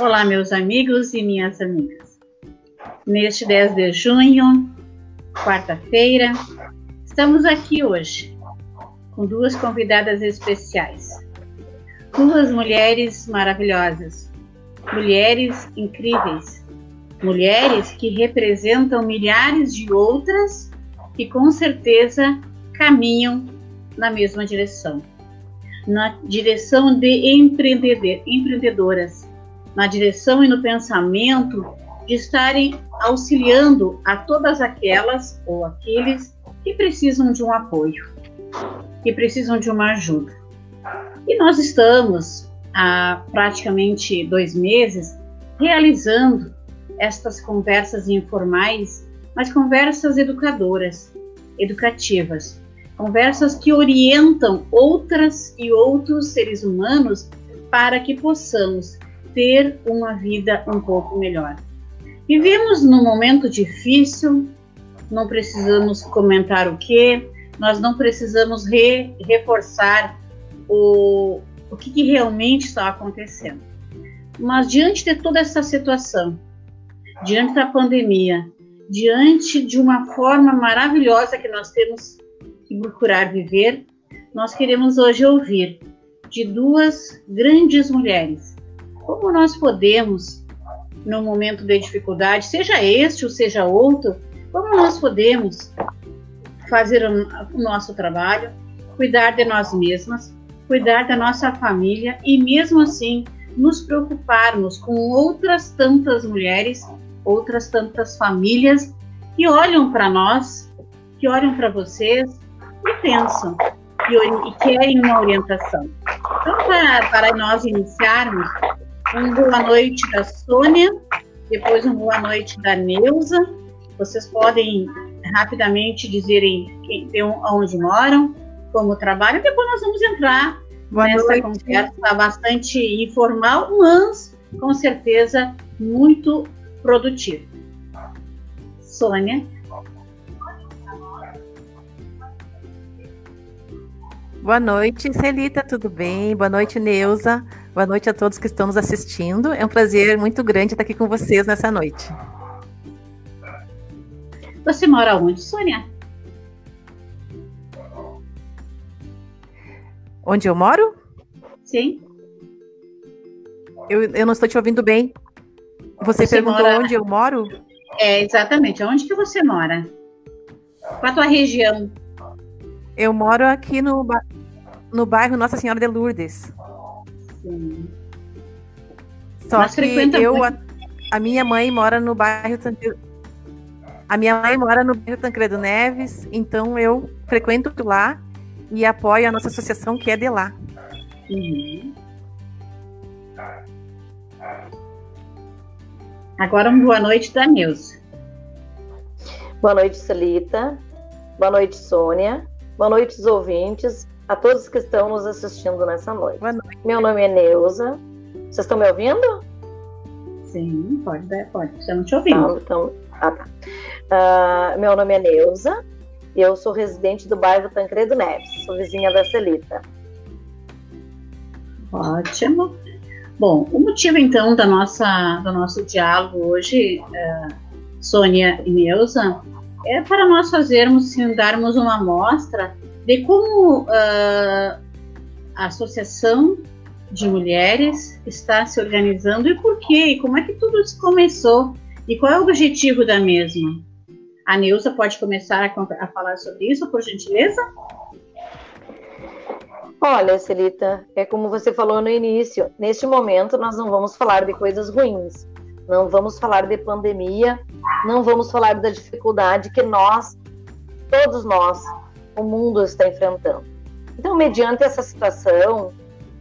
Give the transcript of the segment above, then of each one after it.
Olá, meus amigos e minhas amigas. Neste 10 de junho, quarta-feira, estamos aqui hoje com duas convidadas especiais. Duas mulheres maravilhosas, mulheres incríveis, mulheres que representam milhares de outras que com certeza caminham na mesma direção na direção de empreendedoras na direção e no pensamento de estarem auxiliando a todas aquelas ou aqueles que precisam de um apoio, que precisam de uma ajuda. E nós estamos há praticamente dois meses realizando estas conversas informais, mas conversas educadoras, educativas, conversas que orientam outras e outros seres humanos para que possamos ter uma vida um pouco melhor. Vivemos num momento difícil, não precisamos comentar o que, nós não precisamos re, reforçar o, o que, que realmente está acontecendo. Mas diante de toda essa situação, diante da pandemia, diante de uma forma maravilhosa que nós temos que procurar viver, nós queremos hoje ouvir de duas grandes mulheres como nós podemos, no momento de dificuldade, seja este ou seja outro, como nós podemos fazer o nosso trabalho, cuidar de nós mesmas, cuidar da nossa família e, mesmo assim, nos preocuparmos com outras tantas mulheres, outras tantas famílias que olham para nós, que olham para vocês e pensam e, e, querem uma orientação. Então, para, para nós iniciarmos, um boa noite da Sônia, depois um boa noite da Neuza. Vocês podem rapidamente dizerem quem, onde moram, como trabalham, depois nós vamos entrar boa nessa noite. conversa bastante informal, mas com certeza muito produtiva. Sônia. Boa noite, Celita, tudo bem? Boa noite, Neuza. Boa noite a todos que estão nos assistindo. É um prazer muito grande estar aqui com vocês nessa noite. Você mora onde, Sônia? Onde eu moro? Sim. Eu, eu não estou te ouvindo bem. Você, você perguntou mora... onde eu moro? É, exatamente. Onde que você mora? Qual a tua região? Eu moro aqui no, no bairro Nossa Senhora de Lourdes. Sim. Só Mas que eu, a, a, minha mãe mora no bairro Tancredo, a minha mãe mora no bairro Tancredo Neves, então eu frequento lá e apoio a nossa associação que é de lá. Uhum. Agora uma boa noite da Neuza. Boa noite, Celita. Boa noite, Sônia. Boa noite, os ouvintes a todos que estão nos assistindo nessa noite. noite. Meu nome é Neuza. Vocês estão me ouvindo? Sim, pode, pode. Estamos te ouvindo. Então, então ah, tá. Uh, meu nome é Neuza. Eu sou residente do bairro Tancredo Neves. Sou vizinha da Celita. Ótimo. Bom, o motivo então da nossa, do nosso diálogo hoje, uh, Sônia e Neuza, é para nós fazermos, sim, darmos uma amostra de como uh, a Associação de Mulheres está se organizando e por quê, e como é que tudo isso começou e qual é o objetivo da mesma. A Neuza pode começar a, a falar sobre isso, por gentileza? Olha, Celita, é como você falou no início, neste momento nós não vamos falar de coisas ruins, não vamos falar de pandemia, não vamos falar da dificuldade que nós, todos nós, o mundo está enfrentando. Então, mediante essa situação,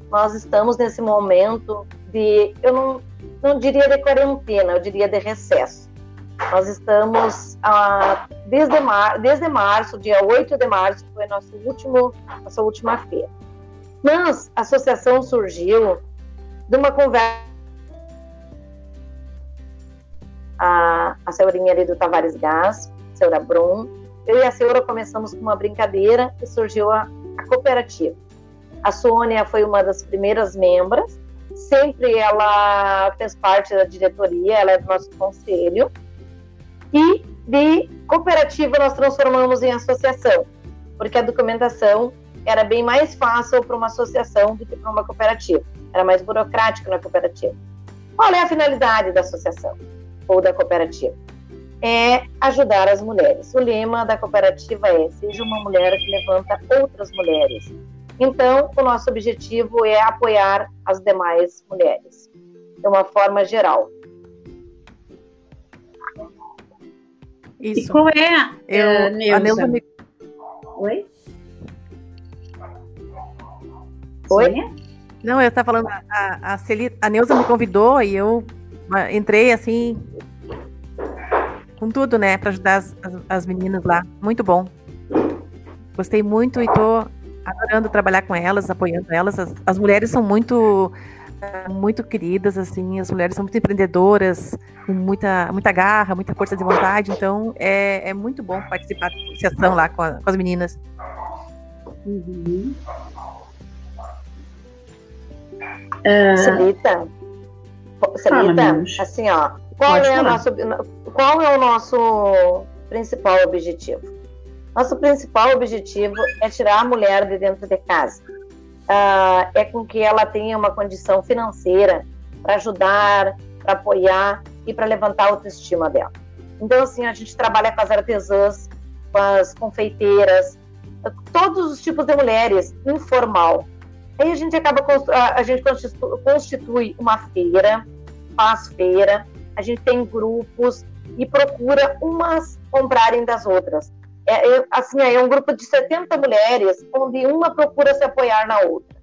nós estamos nesse momento de, eu não, não diria de quarentena, eu diria de recesso. Nós estamos, ah, desde, mar, desde março, dia 8 de março, foi nosso último, nossa última feira. Mas a associação surgiu de uma conversa. A, a senhorinha ali do Tavares Gás, a senhora Brum, eu e a Seura começamos com uma brincadeira e surgiu a, a cooperativa. A Sônia foi uma das primeiras membros sempre ela fez parte da diretoria, ela é do nosso conselho. E de cooperativa nós transformamos em associação, porque a documentação era bem mais fácil para uma associação do que para uma cooperativa. Era mais burocrático na cooperativa. Qual é a finalidade da associação ou da cooperativa? É ajudar as mulheres. O lema da cooperativa é: seja uma mulher que levanta outras mulheres. Então, o nosso objetivo é apoiar as demais mulheres, de uma forma geral. Isso. E qual é a, Eu, uh, Neuza? A Neuza me... Oi? Oi? Não, eu estava falando, a, a, Celita, a Neuza me convidou e eu entrei assim, com tudo, né, para ajudar as, as, as, meninas lá. Muito bom. Gostei muito e tô adorando trabalhar com elas, apoiando elas. As, as mulheres são muito muito queridas, assim, as mulheres são muito empreendedoras, com muita, muita garra, muita força de vontade, então é, é muito bom participar da associação lá com, a, com as meninas. Uhum. Uh, Celita, Celita, assim, ó, qual é, nosso, qual é o nosso principal objetivo? Nosso principal objetivo é tirar a mulher de dentro de casa. Uh, é com que ela tenha uma condição financeira para ajudar, para apoiar e para levantar a autoestima dela. Então, assim, a gente trabalha com as artesãs, com as confeiteiras, todos os tipos de mulheres, informal. Aí a gente acaba, a gente constitui uma feira, faz feira, a gente tem grupos e procura umas comprarem das outras. É, é, assim, é um grupo de 70 mulheres, onde uma procura se apoiar na outra.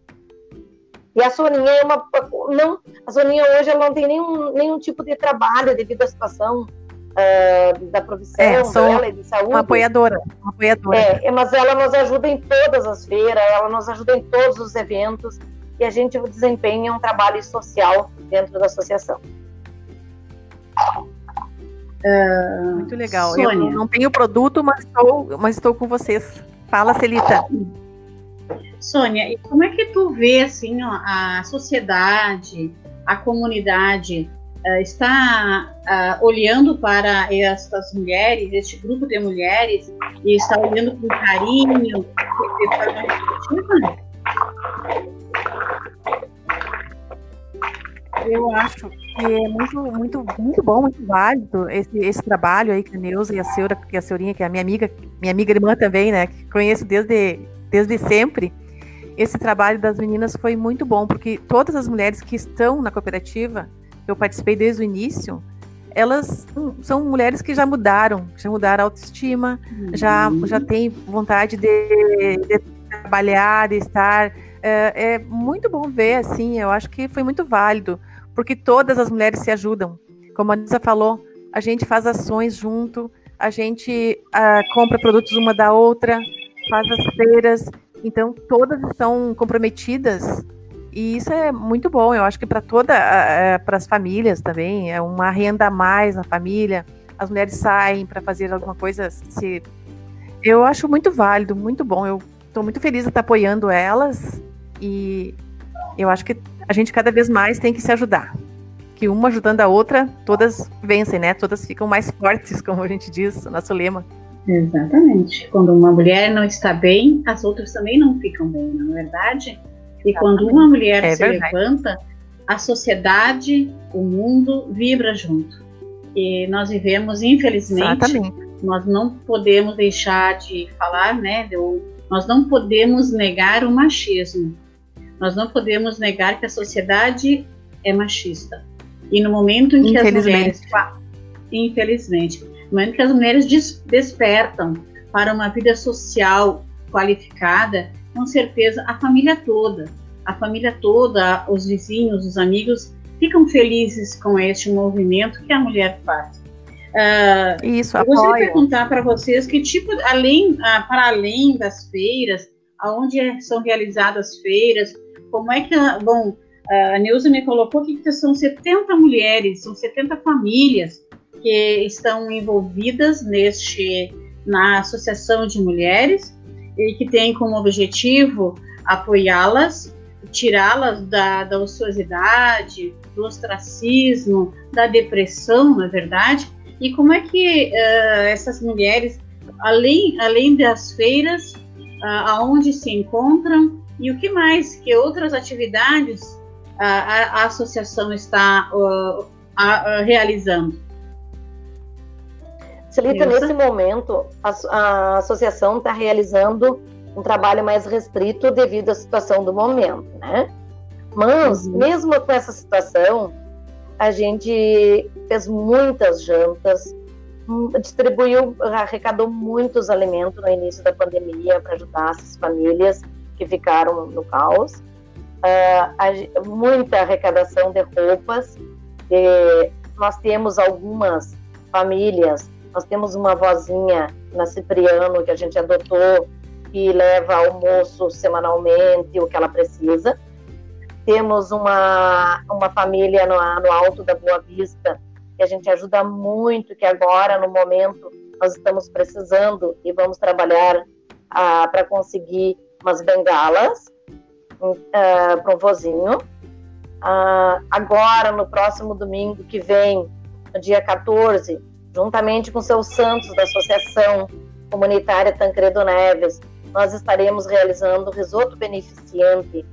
E a Soninha é uma. Não, a Soninha hoje ela não tem nenhum, nenhum tipo de trabalho devido à situação uh, da profissão é, dela e de saúde. Uma apoiadora. Uma apoiadora. É, mas ela nos ajuda em todas as feiras, ela nos ajuda em todos os eventos e a gente desempenha um trabalho social dentro da associação. Uh, Muito legal. Sônia. Eu não tenho produto, mas estou, mas estou com vocês. Fala, Celita. Sônia, e como é que tu vê assim ó, a sociedade, a comunidade uh, está uh, olhando para estas mulheres, este grupo de mulheres, e está olhando com carinho? Eu acho que é muito, muito, muito bom, muito válido esse, esse trabalho aí que a Neuza e a Seura, que a Seurinha, que é a minha amiga, minha amiga irmã também, né, que conheço desde, desde sempre. Esse trabalho das meninas foi muito bom, porque todas as mulheres que estão na cooperativa, eu participei desde o início, elas são mulheres que já mudaram, já mudaram a autoestima, uhum. já, já têm vontade de, de trabalhar, de estar. É, é, muito bom ver, assim, eu acho que foi muito válido porque todas as mulheres se ajudam. Como a Nisa falou, a gente faz ações junto, a gente uh, compra produtos uma da outra, faz as feiras, então todas estão comprometidas e isso é muito bom. Eu acho que para toda, uh, para as famílias também é uma renda a mais na família. As mulheres saem para fazer alguma coisa. Se eu acho muito válido, muito bom. Eu estou muito feliz de estar apoiando elas e eu acho que a gente cada vez mais tem que se ajudar. Que uma ajudando a outra, todas vencem, né? Todas ficam mais fortes, como a gente diz, nosso lema. Exatamente. Quando uma mulher não está bem, as outras também não ficam bem, não é verdade? E quando uma mulher é se verdade. levanta, a sociedade, o mundo vibra junto. E nós vivemos, infelizmente, Exatamente. nós não podemos deixar de falar, né? nós não podemos negar o machismo. Nós não podemos negar que a sociedade é machista. E no momento em que as mulheres, infelizmente, no momento que as mulheres des despertam para uma vida social qualificada, com certeza a família toda, a família toda, os vizinhos, os amigos ficam felizes com este movimento que a mulher faz. Uh, Isso, eu gostaria de perguntar para vocês que tipo, além, uh, para além das feiras, aonde são realizadas feiras, como é que, bom, a Neuza me colocou que são 70 mulheres, são 70 famílias que estão envolvidas neste na associação de mulheres e que tem como objetivo apoiá-las tirá-las da, da ociosidade, do ostracismo, da depressão, na é verdade? E como é que uh, essas mulheres, além, além das feiras, uh, aonde se encontram e o que mais, que outras atividades uh, a, a, associação está uh, a, realizando? Celita, nesse momento, a, a associação está realizando um trabalho mais restrito devido à situação do momento, né? Mas, uhum. mesmo com essa situação, a gente fez muitas jantas, hum, distribuiu, arrecadou muitos alimentos no início da pandemia para ajudar essas famílias que ficaram no caos. Uh, muita arrecadação de roupas. Nós temos algumas famílias, nós temos uma vozinha na Cipriano que a gente adotou, que leva almoço semanalmente, o que ela precisa. Temos uma, uma família no, no Alto da Boa Vista, que a gente ajuda muito, que agora, no momento, nós estamos precisando e vamos trabalhar ah, para conseguir umas bengalas uh, ah, para um vozinho. Uh, agora, no próximo domingo que vem, no dia 14, juntamente com seus santos da Associação Comunitária Tancredo Neves, nós estaremos realizando o risoto beneficente,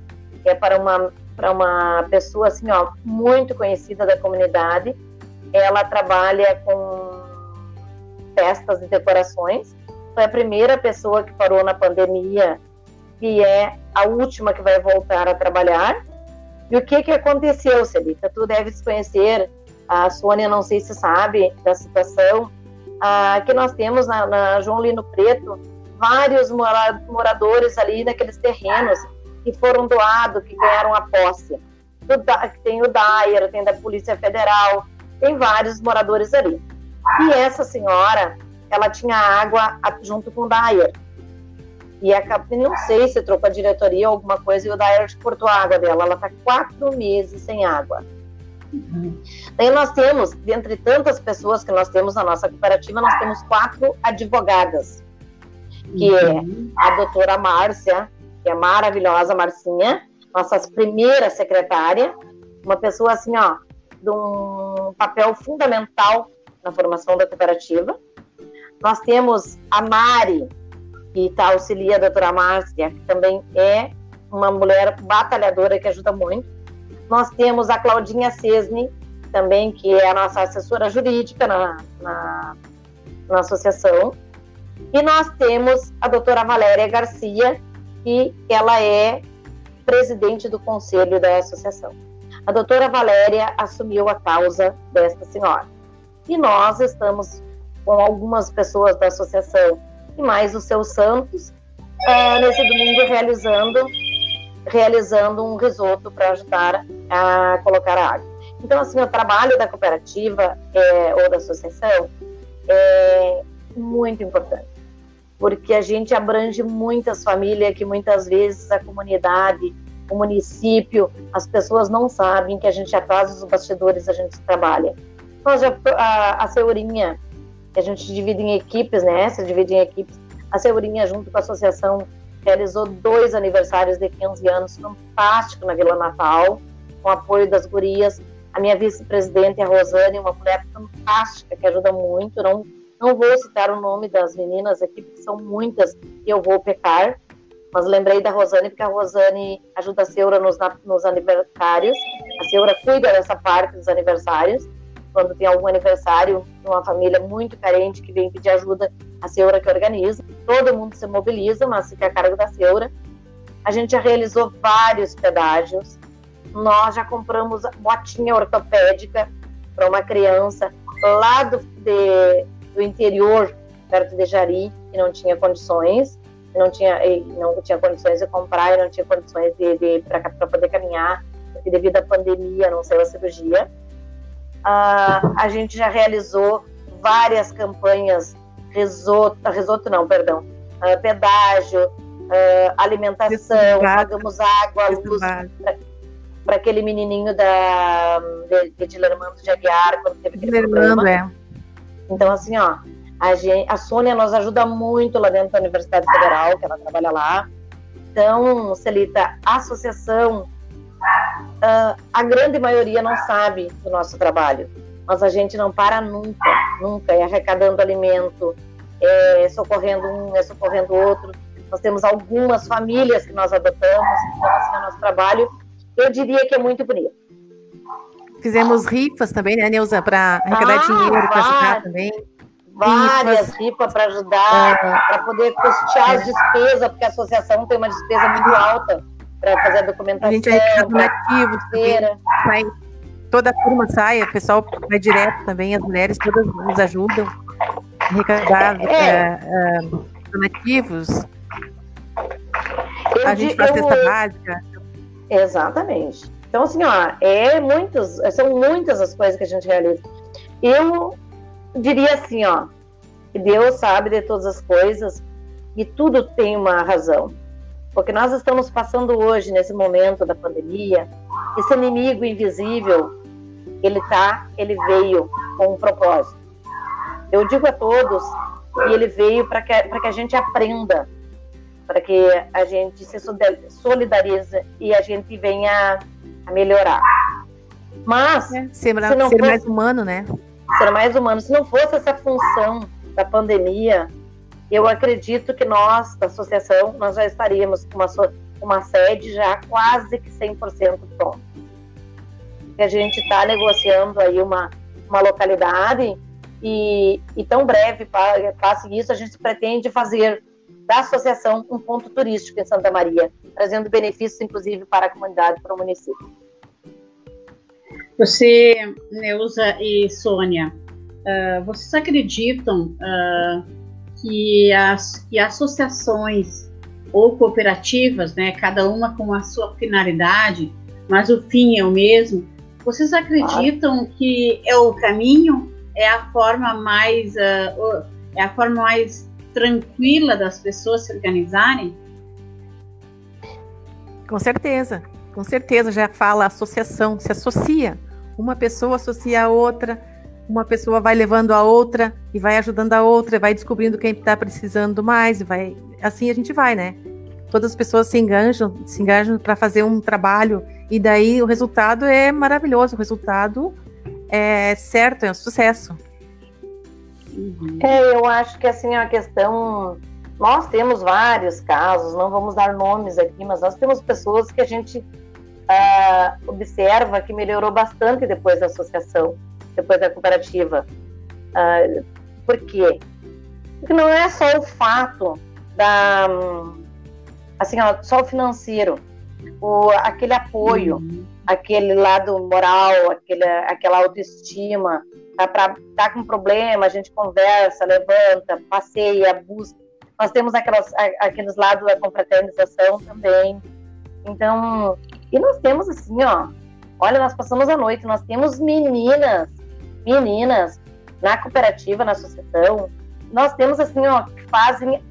que é para uma para uma pessoa assim, ó, muito conhecida da comunidade. Ela trabalha com festas e decorações. Foi a primeira pessoa que parou na pandemia, que é a última que vai voltar a trabalhar. E o que que aconteceu, Celita? Tu deves conhecer, a Sônia não sei se sabe da situação, ah, que nós temos na, na João Lino Preto vários moradores ali naqueles terrenos que foram doados, que ganharam a posse. Tem o Dyer, tem da Polícia Federal, tem vários moradores ali. E essa senhora, ela tinha água junto com o Dyer. E a, não sei se trocou a diretoria ou alguma coisa, e o Dyer cortou a água dela. Ela está quatro meses sem água. Uhum. Daí nós temos, dentre tantas pessoas que nós temos na nossa cooperativa, nós temos quatro advogadas, que uhum. é a doutora Márcia, que é maravilhosa, Marcinha, nossa primeira secretária, uma pessoa assim, ó, de um papel fundamental na formação da cooperativa. Nós temos a Mari, que tá, auxilia a doutora Márcia, que também é uma mulher batalhadora que ajuda muito. Nós temos a Claudinha Cesne, também, que é a nossa assessora jurídica na, na, na associação. E nós temos a doutora Valéria Garcia, e ela é presidente do conselho da associação. A doutora Valéria assumiu a causa desta senhora. E nós estamos com algumas pessoas da associação e mais os seus santos é, nesse domingo realizando realizando um risoto para ajudar a colocar a água. Então, assim, o trabalho da cooperativa é, ou da associação é muito importante porque a gente abrange muitas famílias que muitas vezes a comunidade, o município, as pessoas não sabem que a gente atrás dos bastidores a gente trabalha. Nós já, a, a que a gente divide em equipes, né? Se divide em equipes. A Seurinha, junto com a associação, realizou dois aniversários de 15 anos fantástico na Vila Natal, com apoio das gurias. A minha vice-presidente, a Rosane, uma mulher fantástica que ajuda muito, não não vou citar o nome das meninas aqui, porque são muitas e eu vou pecar, mas lembrei da Rosane, porque a Rosane ajuda a Seura nos, nos aniversários. A Seura cuida dessa parte dos aniversários. Quando tem algum aniversário de uma família muito carente que vem pedir ajuda, a Seura que organiza. Todo mundo se mobiliza, mas fica a cargo da Seura. A gente já realizou vários pedágios. Nós já compramos botinha ortopédica para uma criança lá do, de, do interior, perto de Jari, que não tinha condições, não tinha, não tinha condições de comprar, não tinha condições de, de para poder caminhar, porque devido à pandemia não saiu a cirurgia. Ah, a gente já realizou várias campanhas, risoto, risoto não, perdão, ah, pedágio, ah, alimentação, pagamos água, luz para aquele menininho da, de, de Dilermando de Aguiar, quando teve aquele Dilermando, problema. É então, assim, ó, a, gente, a Sônia nos ajuda muito lá dentro da Universidade Federal, que ela trabalha lá. Então, Celita, a associação, uh, a grande maioria não sabe do nosso trabalho, mas a gente não para nunca, nunca, é arrecadando alimento, é socorrendo um, é socorrendo outro. Nós temos algumas famílias que nós adotamos, então, assim, o nosso trabalho, eu diria que é muito bonito. Fizemos rifas também, né, Neuza, para arrecadar ah, dinheiro, para ajudar também. Várias rifas para ajudar, é. para poder custear as despesas, porque a associação tem uma despesa muito alta para fazer a documentação. A gente donativos, sai, toda a turma sai, o pessoal vai direto também, as mulheres todas nos ajudam a arrecadar é. é, é donativos. Eu, a gente faz cesta básica. Exatamente. Então, assim, ó, é muitas, são muitas as coisas que a gente realiza. Eu diria assim, ó, que Deus sabe de todas as coisas e tudo tem uma razão. Porque nós estamos passando hoje, nesse momento da pandemia, esse inimigo invisível, ele tá, ele veio com um propósito. Eu digo a todos que ele veio para que, que a gente aprenda, para que a gente se solidarize e a gente venha a melhorar. Mas, é, ser, se ser fosse, mais humano, né? Ser mais humano. Se não fosse essa função da pandemia, eu acredito que nós, da associação, nós já estaríamos com uma, uma sede já quase que 100% pronta. Que a gente está negociando aí uma, uma localidade e, e tão breve passe isso, a gente pretende fazer da associação um ponto turístico em Santa Maria, trazendo benefícios, inclusive, para a comunidade, para o município. Você, Neuza e Sônia, uh, vocês acreditam uh, que, as, que associações ou cooperativas, né, cada uma com a sua finalidade, mas o fim é o mesmo, vocês acreditam que é o caminho, é a forma mais, uh, é a forma mais tranquila das pessoas se organizarem? Com certeza, com certeza já fala associação, se associa. Uma pessoa associa a outra, uma pessoa vai levando a outra e vai ajudando a outra, vai descobrindo quem está precisando mais, e vai assim a gente vai, né? Todas as pessoas se engajam, se engajam para fazer um trabalho e daí o resultado é maravilhoso, o resultado é certo, é um sucesso. Uhum. É, eu acho que assim a questão. Nós temos vários casos, não vamos dar nomes aqui, mas nós temos pessoas que a gente uh, observa que melhorou bastante depois da associação, depois da cooperativa. Uh, por quê? Porque não é só o fato da. Assim, ó, só o financeiro, o, aquele apoio, uhum. aquele lado moral, aquele, aquela autoestima, tá, pra, tá com problema, a gente conversa, levanta, passeia, busca. Nós temos aquelas, aqueles lados da confraternização também. Então, e nós temos assim, ó, olha, nós passamos a noite, nós temos meninas, meninas na cooperativa, na associação, nós temos assim, ó, que fazem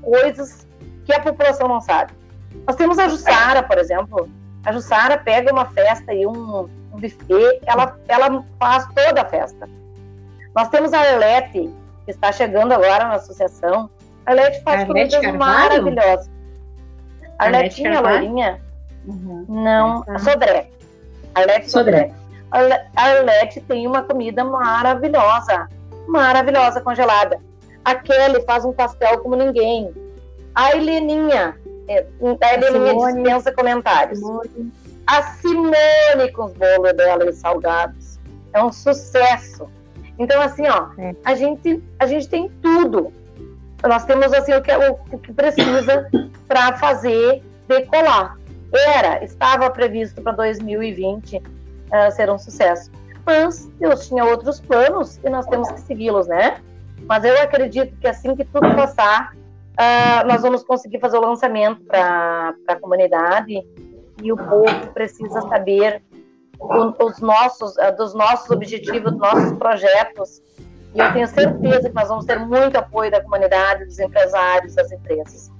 coisas que a população não sabe. Nós temos a Jussara, por exemplo. A Jussara pega uma festa e um, um buffet, ela, ela faz toda a festa. Nós temos a Arlete, que está chegando agora na associação. A Arlete faz Arlete comidas maravilhosas. A Arletinha, a loirinha? Uhum. Não, a Sodré. Arlete Sodré. Sodré. A Arlete tem uma comida maravilhosa. Maravilhosa, congelada. A Kelly faz um pastel como ninguém. A Heleninha, é, a Heleninha dispensa comentários. Simone a Simone com os bolos dela e salgados. É um sucesso. Então, assim, ó, é. a, gente, a gente tem tudo. Nós temos assim o que, o, o que precisa para fazer decolar. Era, estava previsto para 2020 uh, ser um sucesso. Mas Deus tinha outros planos e nós temos que segui-los, né? Mas eu acredito que assim que tudo passar, uh, nós vamos conseguir fazer o lançamento para a comunidade e o povo precisa saber os nossos, eh, dos nossos objetivos, dos nossos projetos. E eu tenho certeza que nós vamos ter muito apoio da comunidade, dos empresários, das empresas.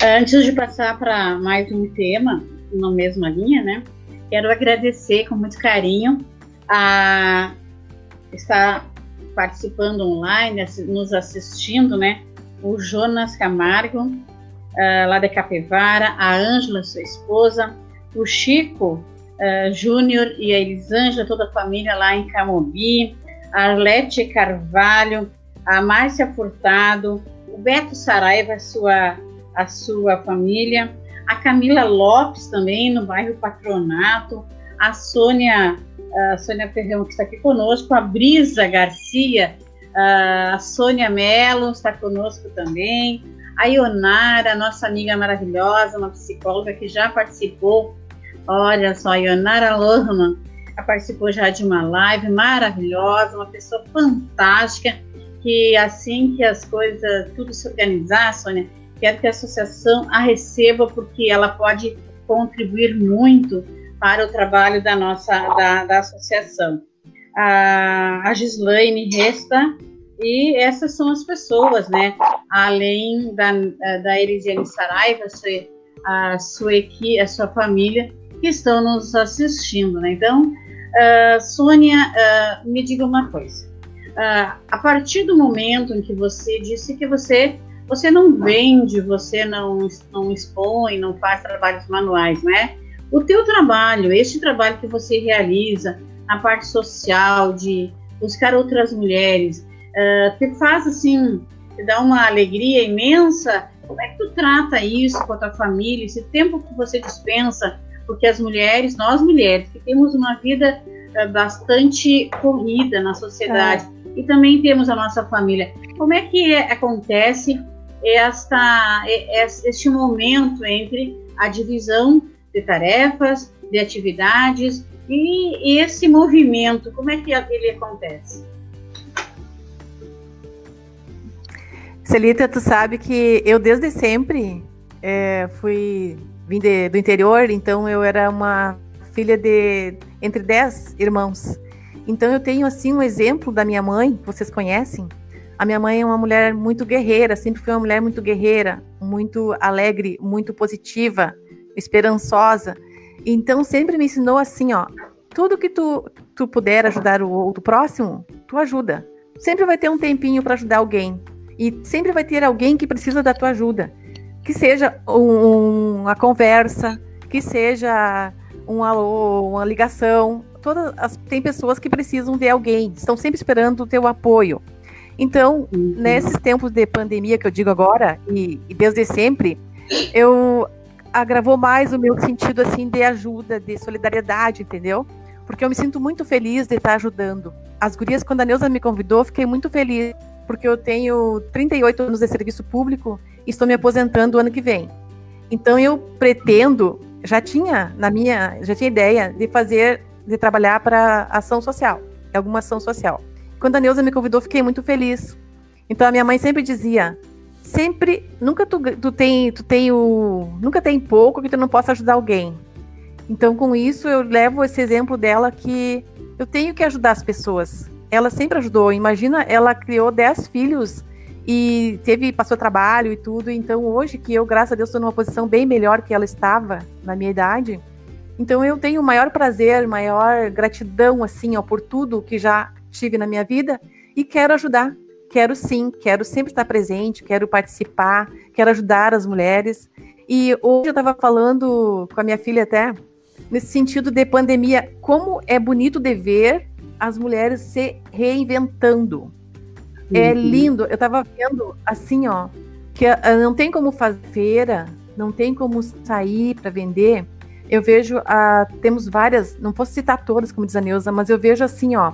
Antes de passar para mais um tema, na mesma linha, né? Quero agradecer com muito carinho a estar participando online, nos assistindo, né? O Jonas Camargo, uh, lá de Capivara, a Ângela, sua esposa, o Chico uh, Júnior e a Elisângela, toda a família lá em Camobi, a Arlete Carvalho, a Márcia Furtado, o Beto Saraiva, sua, a sua família, a Camila Lopes também, no bairro Patronato, a Sônia, a Sônia Ferrão, que está aqui conosco, a Brisa Garcia, a Sônia Mello está conosco também, a Ionara, nossa amiga maravilhosa, uma psicóloga que já participou, olha só, a Ionara Lohman, participou já de uma live maravilhosa, uma pessoa fantástica, que assim que as coisas, tudo se organizar, Sônia, quero que a associação a receba, porque ela pode contribuir muito para o trabalho da nossa da, da associação. A, a Gislaine Resta, e essas são as pessoas, né? Além da, da Elisiane Saraiva, a sua equipe, a sua família, que estão nos assistindo, né? Então, uh, Sônia, uh, me diga uma coisa. Uh, a partir do momento em que você disse que você você não vende, você não, não expõe, não faz trabalhos manuais, né? O teu trabalho, este trabalho que você realiza na parte social, de buscar outras mulheres, uh, te faz assim, te dá uma alegria imensa? Como é que tu trata isso com a tua família, esse tempo que você dispensa? Porque as mulheres, nós mulheres, que temos uma vida uh, bastante corrida na sociedade, é. e também temos a nossa família. Como é que é, acontece esta, este momento entre a divisão de tarefas, de atividades e esse movimento, como é que ele acontece? Celita, tu sabe que eu desde sempre é, fui vim de, do interior, então eu era uma filha de entre dez irmãos. Então eu tenho assim um exemplo da minha mãe, vocês conhecem, a minha mãe é uma mulher muito guerreira, sempre foi uma mulher muito guerreira, muito alegre, muito positiva, esperançosa. Então sempre me ensinou assim, ó, tudo que tu, tu puder ajudar o outro próximo, tu ajuda. Sempre vai ter um tempinho para ajudar alguém. E sempre vai ter alguém que precisa da tua ajuda. Que seja um, uma conversa, que seja um alô, uma ligação. Todas as, tem pessoas que precisam de alguém, estão sempre esperando o teu apoio. Então, uhum. nesses tempos de pandemia que eu digo agora, e, e desde sempre, eu agravou mais o meu sentido assim de ajuda, de solidariedade, entendeu? Porque eu me sinto muito feliz de estar ajudando. As gurias, quando a Neuza me convidou, fiquei muito feliz, porque eu tenho 38 anos de serviço público e estou me aposentando o ano que vem. Então eu pretendo, já tinha na minha, já tinha ideia de fazer, de trabalhar para ação social, alguma ação social. Quando a Neuza me convidou, fiquei muito feliz. Então a minha mãe sempre dizia: sempre, nunca tu, tu tem, tu tem o, nunca tem pouco que tu não possa ajudar alguém. Então com isso eu levo esse exemplo dela que eu tenho que ajudar as pessoas. Ela sempre ajudou. Imagina, ela criou dez filhos e teve passou trabalho e tudo. Então hoje que eu, graças a Deus, estou numa posição bem melhor que ela estava na minha idade. Então eu tenho o maior prazer, maior gratidão assim, ó, por tudo que já tive na minha vida e quero ajudar. Quero sim, quero sempre estar presente, quero participar, quero ajudar as mulheres. E hoje eu estava falando com a minha filha até, nesse sentido de pandemia, como é bonito de ver as mulheres se reinventando. É uhum. lindo. Eu estava vendo assim, ó, que ah, não tem como fazer feira, não tem como sair para vender. Eu vejo, uh, temos várias, não posso citar todas, como diz a Neuza, mas eu vejo assim, ó,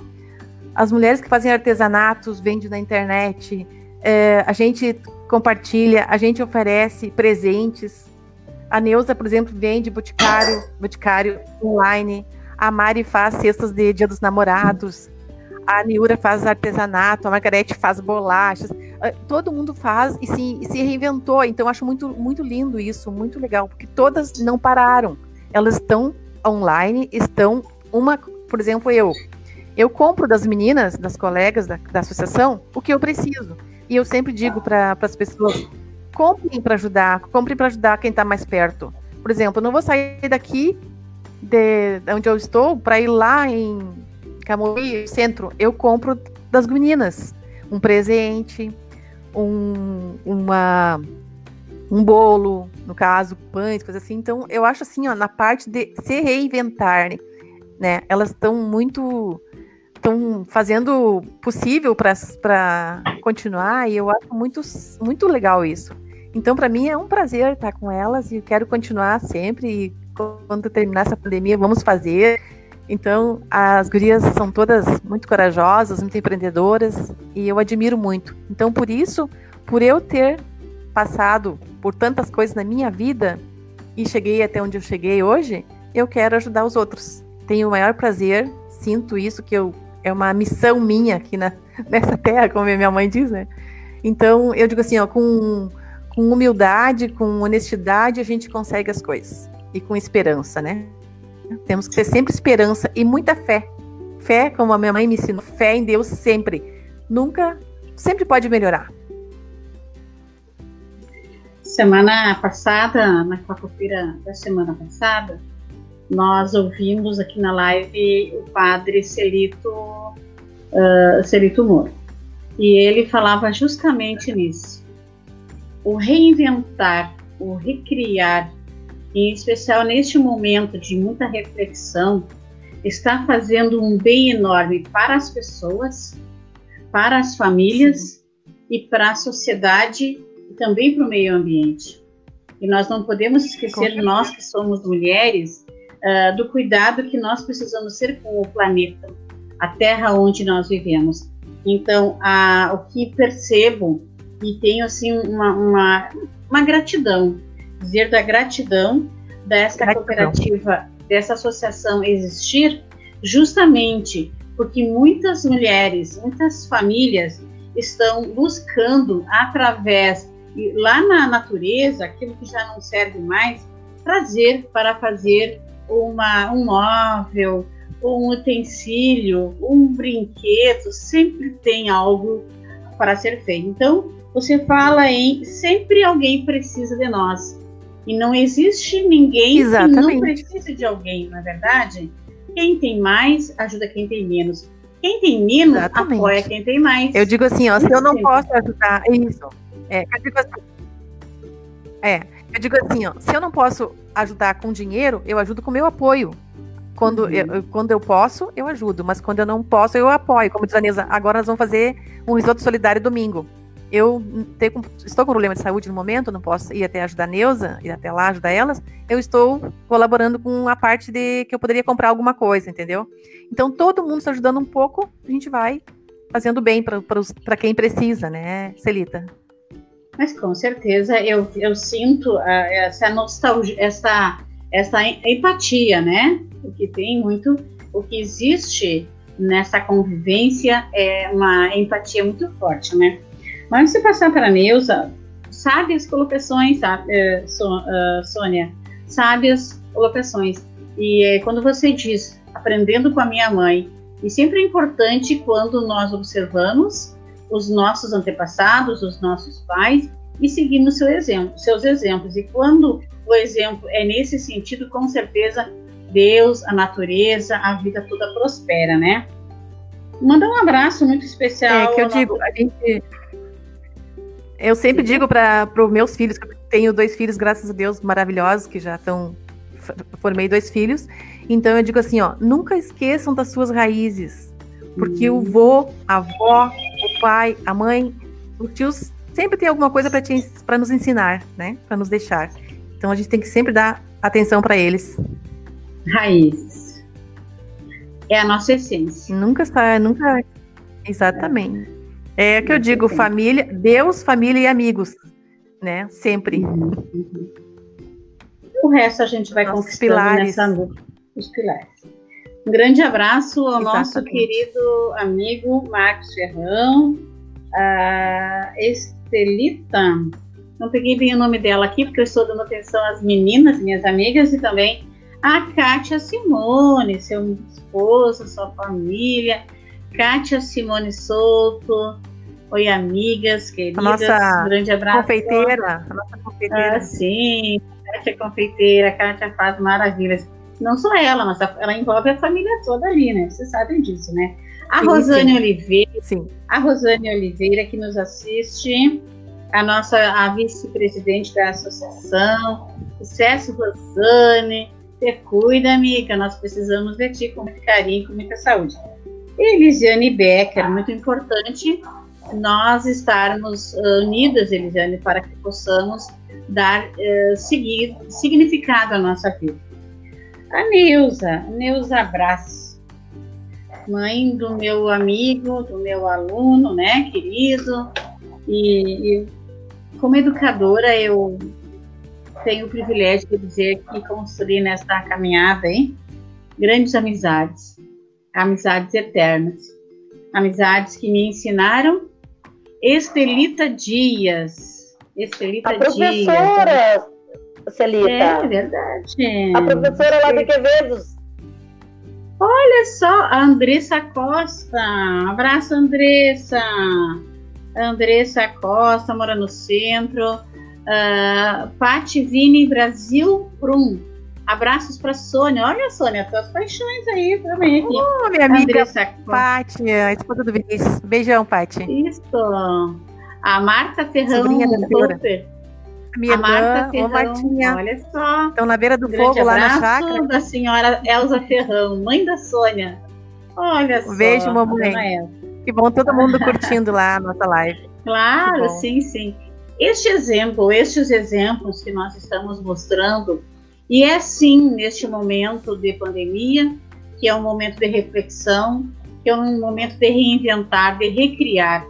as mulheres que fazem artesanatos vendem na internet, é, a gente compartilha, a gente oferece presentes. A Neuza, por exemplo, vende boticário, boticário online. A Mari faz cestas de Dia dos Namorados. A Niura faz artesanato, a Margarete faz bolachas. Ah, todo mundo faz e se, e se reinventou. Então, acho muito, muito lindo isso, muito legal, porque todas não pararam. Elas estão online, estão uma, por exemplo, eu eu compro das meninas, das colegas da, da associação, o que eu preciso. E eu sempre digo para as pessoas: comprem para ajudar, comprem para ajudar quem está mais perto. Por exemplo, eu não vou sair daqui de, de onde eu estou para ir lá em Camoí, centro. Eu compro das meninas um presente, um, uma, um bolo, no caso, pães, coisas assim. Então, eu acho assim, ó, na parte de se reinventar, né? Elas estão muito estão fazendo possível para continuar e eu acho muito, muito legal isso. Então, para mim é um prazer estar com elas e quero continuar sempre. E quando terminar essa pandemia, vamos fazer. Então, as gurias são todas muito corajosas, muito empreendedoras e eu admiro muito. Então, por isso, por eu ter passado por tantas coisas na minha vida e cheguei até onde eu cheguei hoje, eu quero ajudar os outros. Tenho o maior prazer, sinto isso que eu é uma missão minha aqui na, nessa terra, como minha mãe diz, né? Então, eu digo assim, ó, com, com humildade, com honestidade, a gente consegue as coisas. E com esperança, né? Temos que ter sempre esperança e muita fé. Fé, como a minha mãe me ensinou, fé em Deus sempre. Nunca, sempre pode melhorar. Semana passada, na quarta-feira da semana passada, nós ouvimos aqui na live o padre Celito, uh, Celito Moro. E ele falava justamente nisso. O reinventar, o recriar, em especial neste momento de muita reflexão, está fazendo um bem enorme para as pessoas, para as famílias Sim. e para a sociedade e também para o meio ambiente. E nós não podemos esquecer, nós que somos mulheres, uh, do cuidado que nós precisamos ser com o planeta, a terra onde nós vivemos. Então, a, o que percebo e tenho assim uma, uma, uma gratidão, dizer da gratidão dessa gratidão. cooperativa, dessa associação existir, justamente porque muitas mulheres, muitas famílias estão buscando através lá na natureza aquilo que já não serve mais trazer para fazer uma, um móvel, um utensílio, um brinquedo, sempre tem algo para ser feito. Então, você fala em sempre alguém precisa de nós. E não existe ninguém Exatamente. que não precise de alguém, não é verdade? Quem tem mais ajuda quem tem menos. Quem tem menos Exatamente. apoia quem tem mais. Eu digo assim, ó, se eu não posso ajudar, é isso. É, eu digo assim, é, eu digo assim, ó, se eu não posso ajudar com dinheiro, eu ajudo com meu apoio. Quando, uhum. eu, quando eu posso, eu ajudo, mas quando eu não posso, eu apoio. Como diz a Nisa, agora nós vamos fazer um risoto solidário domingo. Eu tenho, estou com problema de saúde no momento, não posso ir até ajudar a Neuza, ir até lá ajudar elas. Eu estou colaborando com a parte de que eu poderia comprar alguma coisa, entendeu? Então, todo mundo está ajudando um pouco, a gente vai fazendo bem para quem precisa, né, Celita? Mas com certeza eu, eu sinto uh, essa nostalgia, essa, essa empatia, né? O que tem muito, o que existe nessa convivência é uma empatia muito forte, né? Mas se passar para a Neuza, sábias colocações, uh, so, uh, Sônia, sábias colocações. E uh, quando você diz, aprendendo com a minha mãe, e sempre é importante quando nós observamos os nossos antepassados, os nossos pais, e seguimos seu exemplo, seus exemplos. E quando o exemplo é nesse sentido, com certeza Deus, a natureza, a vida toda prospera, né? Manda um abraço muito especial. É que eu digo, a gente. Eu sempre digo para os meus filhos, que eu tenho dois filhos, graças a Deus, maravilhosos, que já estão. Formei dois filhos. Então eu digo assim, ó, nunca esqueçam das suas raízes. Porque o vô, a avó, o pai, a mãe, os tios sempre tem alguma coisa para nos ensinar, né? Para nos deixar. Então a gente tem que sempre dar atenção para eles. Raízes. É a nossa essência. Nunca está, nunca. Exatamente. É o que eu digo, família, Deus, família e amigos, né? Sempre. Uhum, uhum. O resto a gente vai Nossos conquistando pilares. nessa os pilares. Um grande abraço ao Exatamente. nosso querido amigo Marcos Ferrão, a Estelita, não peguei bem o nome dela aqui, porque eu estou dando atenção às meninas, minhas amigas, e também a Kátia Simone, seu esposo, sua família, Kátia Simone Souto, oi amigas, queridas, a nossa um grande abraço. Confeiteira, a nossa confeiteira. Ah, sim, Kátia confeiteira, Kátia faz maravilhas não só ela, mas a, ela envolve a família toda ali, né? Vocês sabem disso, né? A sim, Rosane sim. Oliveira, sim. a Rosane Oliveira que nos assiste, a nossa a vice-presidente da associação, o César Rosane, você cuida, amiga, nós precisamos de ti com muito carinho, com muita saúde. E Elisiane Becker, muito importante nós estarmos unidas, Elisiane, para que possamos dar uh, seguir, significado à nossa vida. A Neuza, Neuza Abraço, mãe do meu amigo, do meu aluno, né, querido, e, e como educadora eu tenho o privilégio de dizer que construí nesta caminhada, hein, grandes amizades, amizades eternas, amizades que me ensinaram. Estelita Dias, Estelita a professora, Dias. Celita. É verdade. A professora lá de Quevedos. Olha só, a Andressa Costa. Abraço, Andressa. Andressa Costa, mora no centro. Uh, Pati Vini Brasil Prum. Abraços para Sônia. Olha, Sônia, tuas paixões aí também. Aqui. Oh, minha amiga Pati, a esposa do Vinícius. Beijão, Pati. Isso. A Marta Ferrão Roper. Minha a Marta Ferrão, Martinha. Olha só. Estão na beira do fogo lá na chácara. da senhora Elza Ferrão, mãe da Sônia. Olha só. Beijo, mamãe. Que bom todo mundo curtindo lá a nossa live. Claro, sim, sim. Este exemplo, estes exemplos que nós estamos mostrando, e é sim neste momento de pandemia, que é um momento de reflexão, que é um momento de reinventar, de recriar.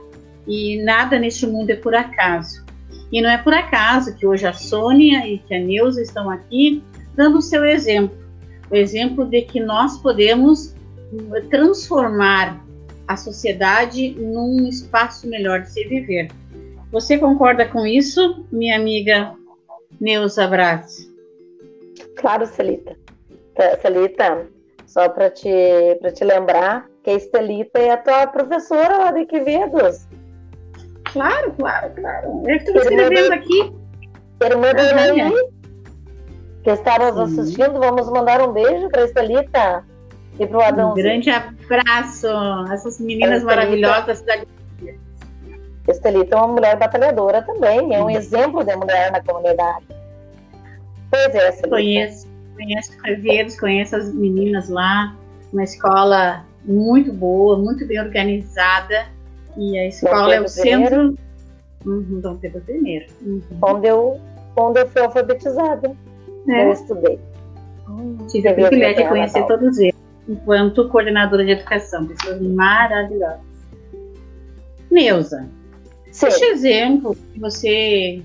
E nada neste mundo é por acaso. E não é por acaso que hoje a Sônia e que a Neuza estão aqui dando o seu exemplo. O exemplo de que nós podemos transformar a sociedade num espaço melhor de se viver. Você concorda com isso, minha amiga Neuza Braz? Claro, Celita. Celita, só para te, te lembrar que a Estelita é a tua professora lá de Quevedos. Claro, claro, claro. É que estou escrevendo aqui. Irmã do que estávamos assistindo, vamos mandar um beijo para a Estelita e para o Adão. Um grande abraço, essas meninas maravilhosas da cidade Estelita é uma mulher batalhadora também, é um exemplo de mulher na comunidade. Pois é, Estelita. Conheço, conheço Carveiros, conheço as meninas lá, uma escola muito boa, muito bem organizada, e a escola é o centro... Uhum, Dom Pedro I. Uhum. Onde, eu, onde eu fui alfabetizada, é. eu estudei. Tive o privilégio de conhecer todos eles, enquanto coordenadora de educação, pessoas maravilhosas. Neuza, Sim. Este exemplo que você,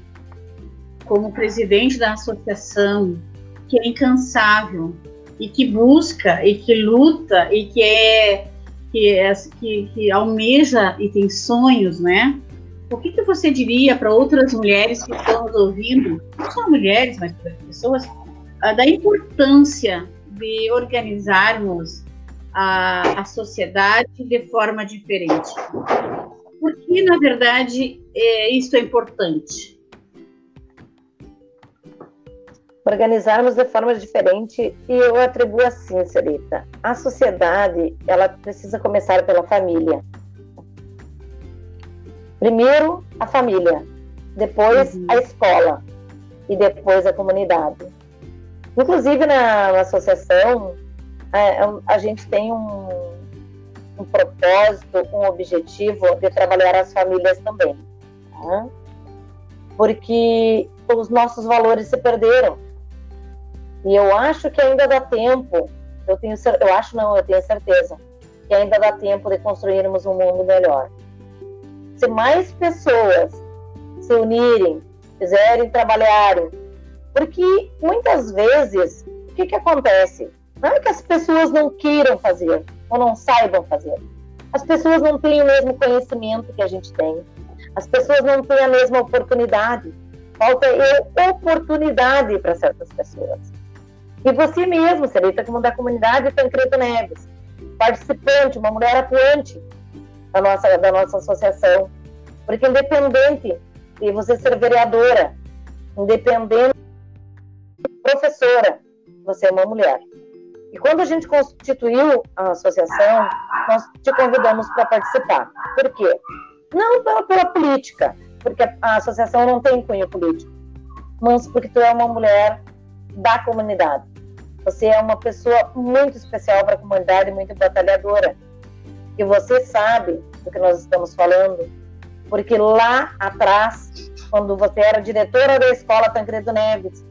como presidente da associação, que é incansável e que busca e que luta e que é que, é, que, que almeja e tem sonhos, né? O que, que você diria para outras mulheres que estão nos ouvindo, não só mulheres, mas para pessoas, uh, da importância de organizarmos a, a sociedade de forma diferente? Por que, na verdade, é, isso é importante? Organizarmos de forma diferente e eu atribuo assim, Celita. A sociedade, ela precisa começar pela família. Primeiro, a família, depois uhum. a escola e depois a comunidade. Inclusive, na, na associação, a, é, é a gente tem um, um propósito, um objetivo de trabalhar as famílias também. Tá? Porque os nossos valores se perderam. E eu acho que ainda dá tempo, eu tenho eu acho não, eu tenho certeza, que ainda dá tempo de construirmos um mundo melhor. Se mais pessoas se unirem, quiserem trabalharem, porque muitas vezes o que, que acontece? Não é que as pessoas não queiram fazer, ou não saibam fazer. As pessoas não têm o mesmo conhecimento que a gente tem. As pessoas não têm a mesma oportunidade. Falta oportunidade para certas pessoas. E você mesmo, Celita, como da comunidade Tancredo Neves, participante, uma mulher atuante da nossa, da nossa associação. Porque independente de você ser vereadora, independente professora, você é uma mulher. E quando a gente constituiu a associação, nós te convidamos para participar. Por quê? Não pela, pela política, porque a associação não tem cunho político, mas porque tu é uma mulher da comunidade. Você é uma pessoa muito especial para a comunidade, muito batalhadora. E você sabe do que nós estamos falando, porque lá atrás, quando você era diretora da escola Tancredo Neves,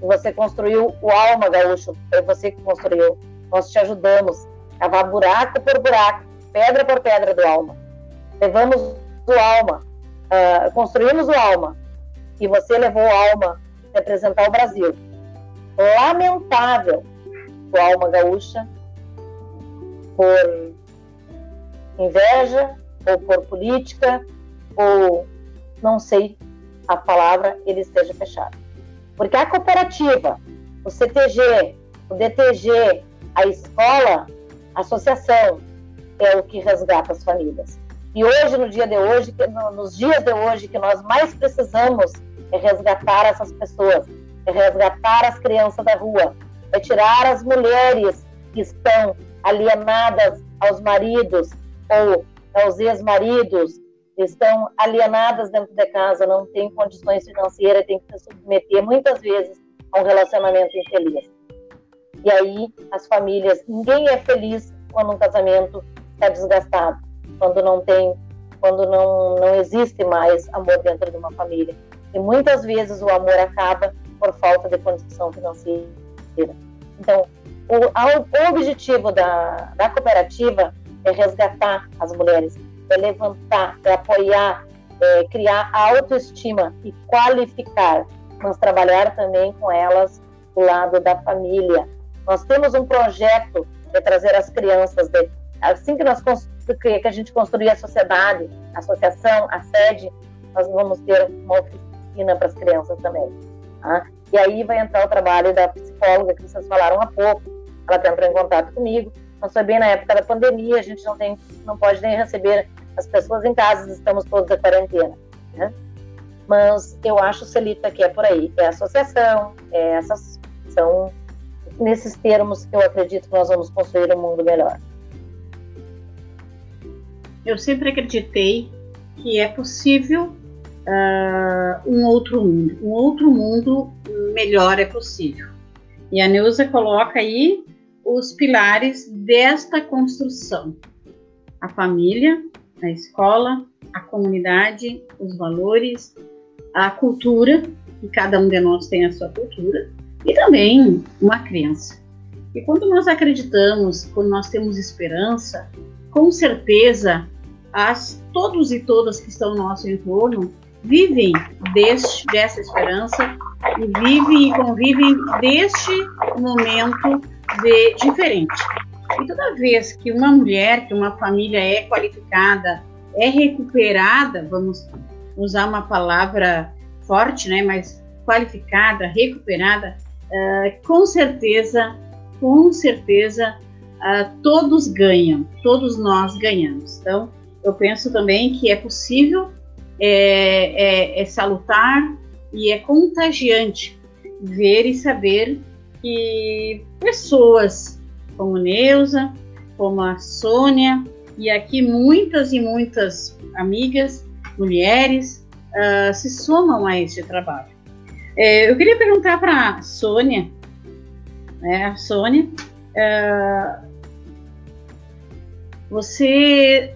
você construiu o Alma Gaúcho, foi você que construiu. Nós te ajudamos a cavar buraco por buraco, pedra por pedra do Alma. Levamos o Alma, uh, construímos o Alma, e você levou o Alma representar o Brasil. Lamentável o Alma Gaúcha por inveja ou por política ou não sei a palavra ele esteja fechado. Porque a cooperativa, o CTG, o DTG, a escola, a associação é o que resgata as famílias. E hoje, no dia de hoje, nos dias de hoje, que nós mais precisamos é resgatar essas pessoas, é resgatar as crianças da rua, é tirar as mulheres que estão alienadas aos maridos ou aos ex-maridos, estão alienadas dentro de casa, não têm condições financeiras, têm que se submeter muitas vezes a um relacionamento infeliz. E aí as famílias, ninguém é feliz quando um casamento está desgastado, quando não tem, quando não, não existe mais amor dentro de uma família. E muitas vezes o amor acaba por falta de condição financeira. Então, o, o objetivo da, da cooperativa é resgatar as mulheres, é levantar, é apoiar, é criar autoestima e qualificar, mas trabalhar também com elas do lado da família. Nós temos um projeto de trazer as crianças, de, assim que nós que a gente construir a sociedade, a associação, a sede, nós vamos ter uma oficina para as crianças também. Tá? E aí vai entrar o trabalho da psicóloga que vocês falaram há pouco. Ela entrou em contato comigo mas foi bem na época da pandemia, a gente não tem, não pode nem receber as pessoas em casa, estamos todos em quarentena, né? Mas eu acho, Celita, que é por aí, é associação, é essas são nesses termos que eu acredito que nós vamos construir um mundo melhor. Eu sempre acreditei que é possível uh, um outro mundo, um outro mundo melhor é possível. E a Neuza coloca aí os pilares desta construção: a família, a escola, a comunidade, os valores, a cultura, e cada um de nós tem a sua cultura, e também uma criança. E quando nós acreditamos, quando nós temos esperança, com certeza as todos e todas que estão no nosso entorno vivem deste, dessa esperança e vivem e convivem deste momento de diferente. E toda vez que uma mulher, que uma família é qualificada, é recuperada, vamos usar uma palavra forte, né, mas qualificada, recuperada, uh, com certeza, com certeza, uh, todos ganham, todos nós ganhamos. Então, eu penso também que é possível, é, é, é salutar e é contagiante ver e saber que pessoas como Neuza, como a Sônia, e aqui muitas e muitas amigas, mulheres, uh, se somam a este trabalho. É, eu queria perguntar para a Sônia, né, a Sônia, uh, você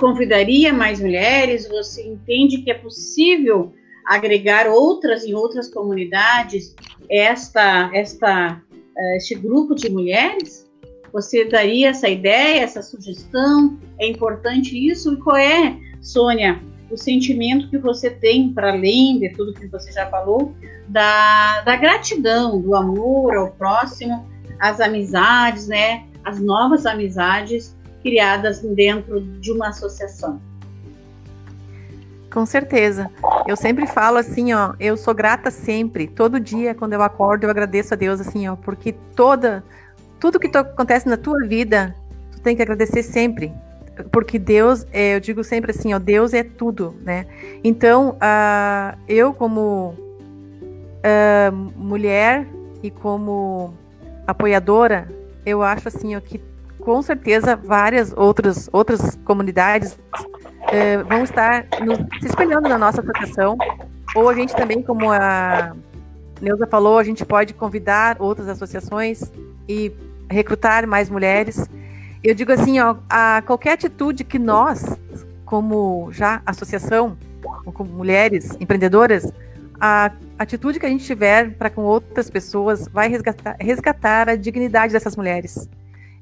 convidaria mais mulheres? Você entende que é possível agregar outras em outras comunidades esta, esta, eh, este grupo de mulheres? Você daria essa ideia, essa sugestão? É importante isso? E qual é, Sônia, o sentimento que você tem, para além de tudo que você já falou, da, da gratidão, do amor ao próximo, as amizades, né? As novas amizades criadas dentro de uma associação. Com certeza. Eu sempre falo assim, ó, eu sou grata sempre, todo dia quando eu acordo eu agradeço a Deus assim, ó, porque toda tudo que acontece na tua vida, tu tem que agradecer sempre, porque Deus, é, eu digo sempre assim, ó, Deus é tudo, né? Então, uh, eu como uh, mulher e como apoiadora, eu acho assim, ó, que com certeza várias outras outras comunidades uh, vão estar se espelhando na nossa associação, ou a gente também, como a Neuza falou, a gente pode convidar outras associações e recrutar mais mulheres. Eu digo assim, ó, a qualquer atitude que nós, como já associação, como mulheres empreendedoras, a atitude que a gente tiver para com outras pessoas vai resgatar, resgatar a dignidade dessas mulheres.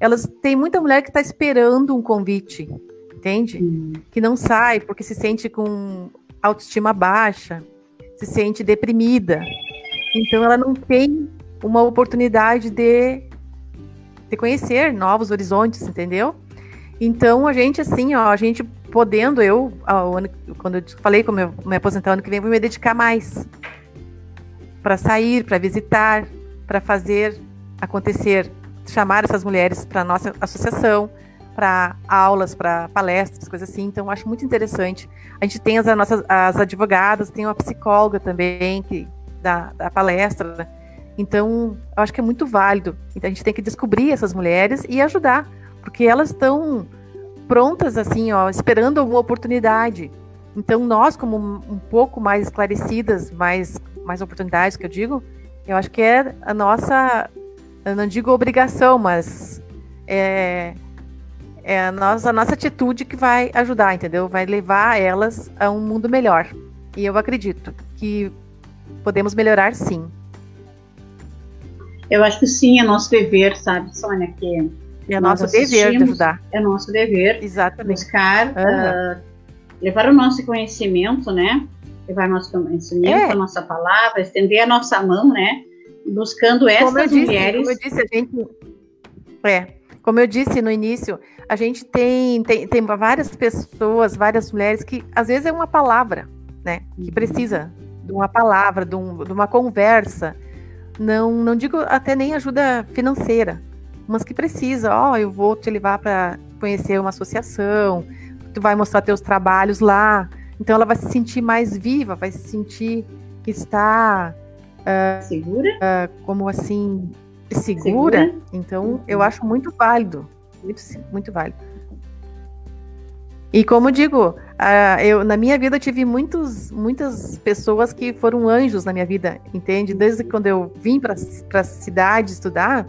Elas tem muita mulher que está esperando um convite, entende? Hum. Que não sai porque se sente com autoestima baixa, se sente deprimida. Então ela não tem uma oportunidade de, de conhecer novos horizontes, entendeu? Então a gente assim, ó, a gente podendo eu, ano, quando eu falei como eu me aposentar ano que vem, vou me dedicar mais para sair, para visitar, para fazer acontecer, chamar essas mulheres para nossa associação, para aulas, para palestras, coisas assim. Então, acho muito interessante. A gente tem as nossas as advogadas, tem uma psicóloga também que da, da palestra. Então, eu acho que é muito válido. Então, a gente tem que descobrir essas mulheres e ajudar, porque elas estão prontas, assim, ó, esperando alguma oportunidade. Então, nós, como um pouco mais esclarecidas, mais, mais oportunidades, que eu digo, eu acho que é a nossa, eu não digo obrigação, mas é, é a, nossa, a nossa atitude que vai ajudar, entendeu? Vai levar elas a um mundo melhor. E eu acredito que podemos melhorar sim. Eu acho que sim, é nosso dever, sabe, Sônia, que é nosso dever de ajudar. É nosso dever Exatamente. buscar, uhum. uh, levar o nosso conhecimento, né? Levar o nosso conhecimento, é. a nossa palavra, estender a nossa mão, né? Buscando essas como disse, mulheres. Como eu disse, a gente. É, como eu disse no início, a gente tem, tem, tem várias pessoas, várias mulheres que às vezes é uma palavra, né? Que uhum. precisa de uma palavra, de, um, de uma conversa. Não, não digo até nem ajuda financeira, mas que precisa, ó, oh, eu vou te levar para conhecer uma associação, tu vai mostrar teus trabalhos lá. Então ela vai se sentir mais viva, vai se sentir que está uh, segura, uh, como assim segura. segura. Então uhum. eu acho muito válido, muito muito válido. E como digo, uh, eu na minha vida eu tive muitos, muitas pessoas que foram anjos na minha vida, entende? Desde quando eu vim para a cidade estudar,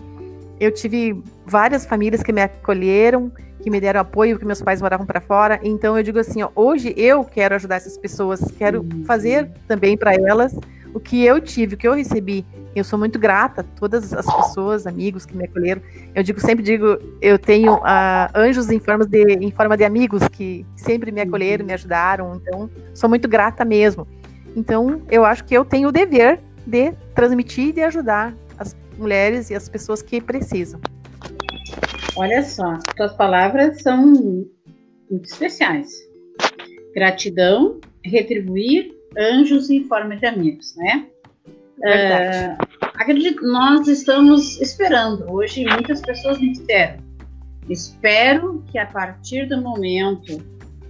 eu tive várias famílias que me acolheram, que me deram apoio, porque meus pais moravam para fora. Então eu digo assim, ó, hoje eu quero ajudar essas pessoas, quero uhum. fazer também para elas o que eu tive, o que eu recebi. Eu sou muito grata a todas as pessoas, amigos que me acolheram. Eu digo sempre digo, eu tenho uh, anjos em forma de em forma de amigos que sempre me acolheram, me ajudaram. Então sou muito grata mesmo. Então eu acho que eu tenho o dever de transmitir e de ajudar mulheres e as pessoas que precisam. Olha só, suas palavras são muito especiais. Gratidão, retribuir, anjos em forma de amigos, né? Verdade. Uh, acredito, nós estamos esperando. Hoje muitas pessoas me disseram. Espero que a partir do momento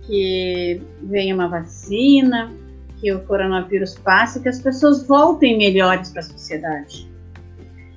que venha uma vacina, que o coronavírus passe, que as pessoas voltem melhores para a sociedade.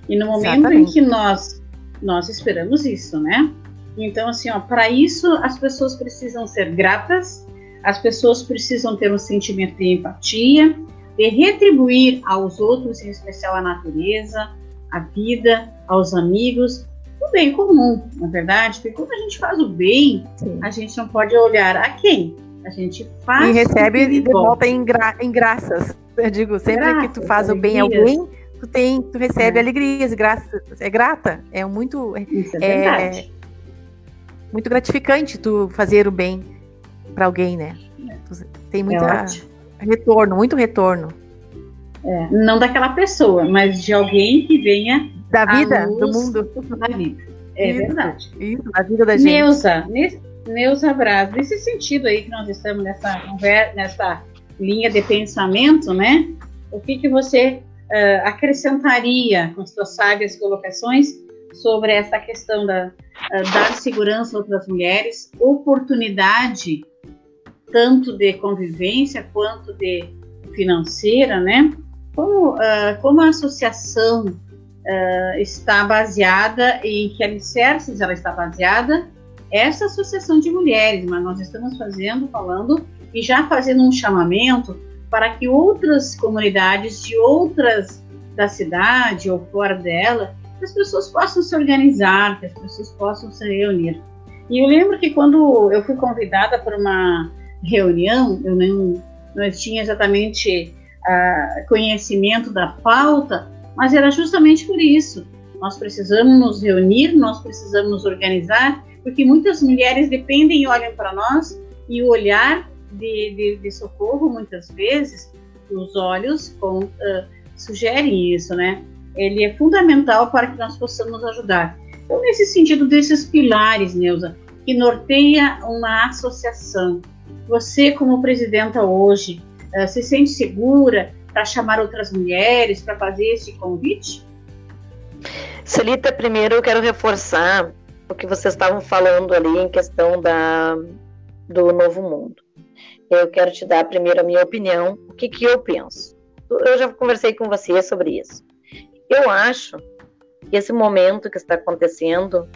E no momento Exatamente. em que nós nós esperamos isso, né? Então assim, ó, para isso as pessoas precisam ser gratas, as pessoas precisam ter um sentimento de empatia, de retribuir aos outros, em especial à natureza, à vida, aos amigos, o bem comum, na verdade, porque quando a gente faz o bem, Sim. a gente não pode olhar a quem. A gente faz. E recebe de volta em, gra em graças. Eu digo, sempre graças, que tu faz o bem a alguém, tu tem, tu recebe é. alegrias, graça, é grata, é muito Isso é, é muito gratificante tu fazer o bem para alguém, né? Tem muito é retorno, muito retorno. É, não daquela pessoa, mas de alguém que venha da vida, do mundo, da vida. É isso, verdade. Isso, da vida da gente. Neuza, Neuza Braz, nesse sentido aí que nós estamos nessa nessa linha de pensamento, né? O que que você uh, acrescentaria com suas sábias colocações sobre essa questão da uh, dar segurança a outras mulheres, oportunidade tanto de convivência quanto de financeira, né? Como, uh, como a associação uh, está baseada em que alicerces ela está baseada essa associação de mulheres, mas nós estamos fazendo, falando e já fazendo um chamamento para que outras comunidades de outras da cidade ou fora dela, as pessoas possam se organizar, que as pessoas possam se reunir. E eu lembro que quando eu fui convidada para uma reunião, eu não, não tinha exatamente uh, conhecimento da pauta, mas era justamente por isso. Nós precisamos nos reunir, nós precisamos nos organizar, porque muitas mulheres dependem e olham para nós e o olhar de, de, de, socorro, muitas vezes, os olhos com, uh, sugerem isso, né? Ele é fundamental para que nós possamos ajudar. Então, nesse sentido desses pilares, Neuza, que norteia uma associação, você como presidenta hoje, uh, se sente segura para chamar outras mulheres, para fazer esse convite? Celita, primeiro eu quero reforçar o que vocês estavam falando ali em questão da, do novo mundo. Eu quero te dar primeiro a minha opinião, o que, que eu penso. Eu já conversei com você sobre isso. Eu acho que esse momento que está acontecendo,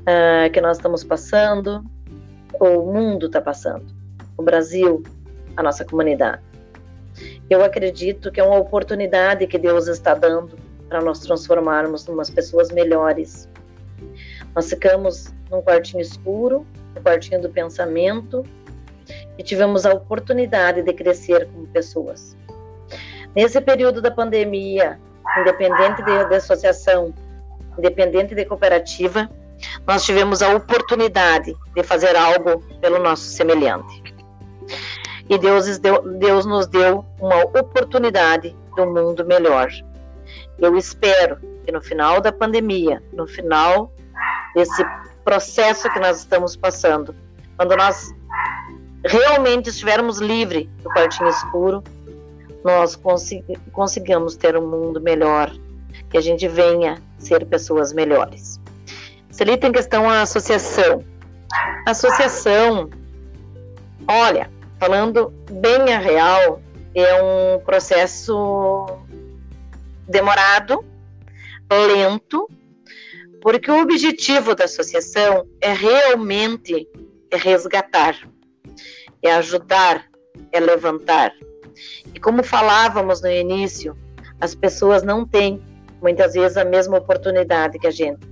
uh, que nós estamos passando, o mundo está passando, o Brasil, a nossa comunidade. Eu acredito que é uma oportunidade que Deus está dando para nós transformarmos em umas pessoas melhores. Nós ficamos num quartinho escuro, no quartinho do pensamento, e tivemos a oportunidade de crescer como pessoas. Nesse período da pandemia, independente de, de associação, independente de cooperativa, nós tivemos a oportunidade de fazer algo pelo nosso semelhante. E Deus, deu, Deus nos deu uma oportunidade de um mundo melhor. Eu espero que no final da pandemia, no final desse processo que nós estamos passando, quando nós realmente estivermos livres do quartinho escuro, nós consig consigamos ter um mundo melhor, que a gente venha ser pessoas melhores. Celita, em questão a associação. Associação, olha, falando bem a real, é um processo demorado, lento, porque o objetivo da associação é realmente resgatar, é ajudar, é levantar. E como falávamos no início, as pessoas não têm muitas vezes a mesma oportunidade que a gente,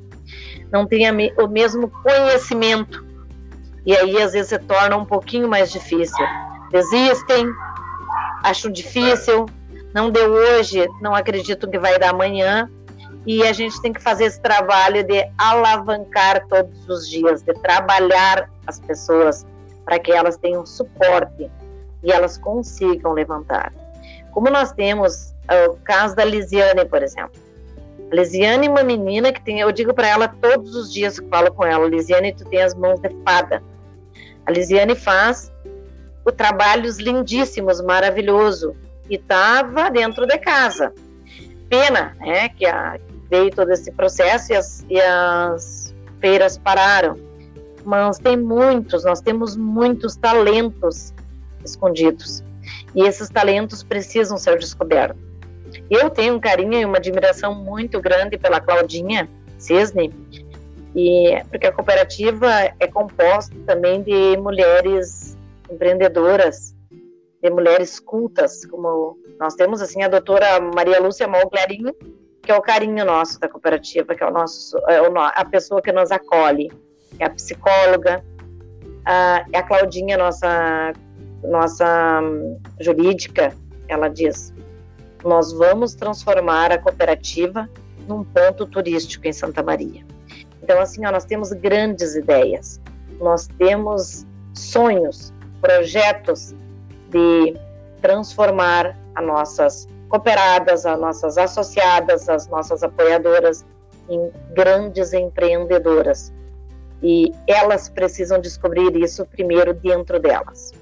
não têm o mesmo conhecimento. E aí às vezes se torna um pouquinho mais difícil. Desistem, acham difícil, não deu hoje, não acredito que vai dar amanhã. E a gente tem que fazer esse trabalho de alavancar todos os dias, de trabalhar as pessoas para que elas tenham suporte e elas consigam levantar. Como nós temos uh, o caso da Lisiane, por exemplo. A Lisiane é uma menina que tem, eu digo para ela todos os dias que falo com ela, Lisiane, tu tem as mãos de fada. A Lisiane faz o trabalhos lindíssimos, maravilhoso, e estava dentro de casa. Pena, né, que a, veio todo esse processo e as, e as feiras pararam. Mas tem muitos, nós temos muitos talentos escondidos. E esses talentos precisam ser descobertos. Eu tenho um carinho e uma admiração muito grande pela Claudinha Cisne, e porque a cooperativa é composta também de mulheres empreendedoras, de mulheres cultas, como nós temos assim a doutora Maria Lúcia Malclarinho, que é o carinho nosso da cooperativa, que é o nosso é a pessoa que nos acolhe, é a psicóloga, a, é a Claudinha, nossa nossa hum, jurídica, ela diz: nós vamos transformar a cooperativa num ponto turístico em Santa Maria. Então, assim, ó, nós temos grandes ideias, nós temos sonhos, projetos de transformar as nossas cooperadas, as nossas associadas, as nossas apoiadoras em grandes empreendedoras. E elas precisam descobrir isso primeiro dentro delas.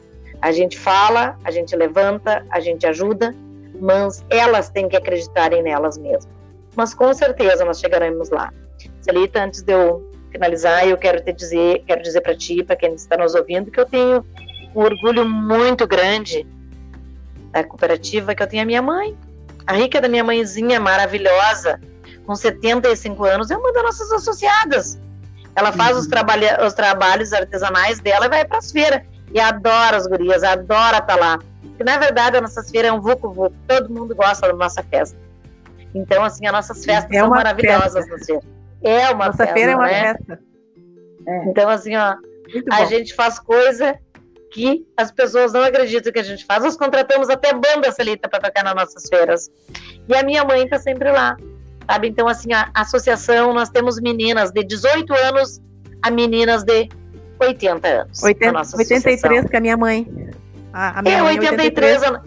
A gente fala, a gente levanta, a gente ajuda, mas elas têm que acreditarem nelas mesmas. Mas com certeza nós chegaremos lá. Celita, antes de eu finalizar, eu quero te dizer, quero dizer para ti, para quem está nos ouvindo, que eu tenho um orgulho muito grande da cooperativa que eu tenho a minha mãe. A rica da minha mãezinha maravilhosa, com 75 anos, é uma das nossas associadas. Ela faz os, trabalha, os trabalhos artesanais dela e vai para as feiras. E adora as gurias, adora estar tá lá. Porque, na verdade, as nossas feiras é um vucu-vucu. Todo mundo gosta da nossa festa. Então, assim, as nossas festas é são maravilhosas festa. feiras. É uma nossa festa. feira é uma né? festa. É. Então, assim, ó, a gente faz coisa que as pessoas não acreditam que a gente faz. Nós contratamos até banda Celita para tocar nas nossas feiras. E a minha mãe está sempre lá. Sabe? Então, assim, a, a associação, nós temos meninas de 18 anos a meninas de 80 anos. 80, 83 que é a minha mãe. A, a minha é, mãe 83, 83. A,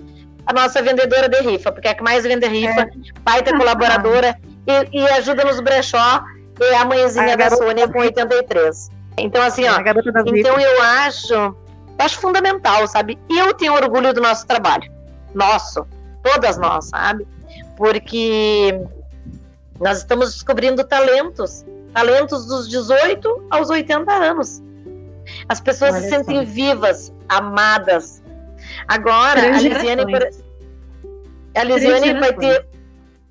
a, nossa vendedora de rifa, porque é a que mais vende rifa, é. pai da colaboradora e, e, ajuda nos brechó, e a mãezinha a da Sônia com 83. Então, assim, ó, então eu acho, acho fundamental, sabe? E eu tenho orgulho do nosso trabalho. Nosso, todas nós, sabe? Porque nós estamos descobrindo talentos, talentos dos 18 aos 80 anos. As pessoas Olha se sentem só. vivas, amadas. Agora, três a Lisiane, a Lisiane vai ter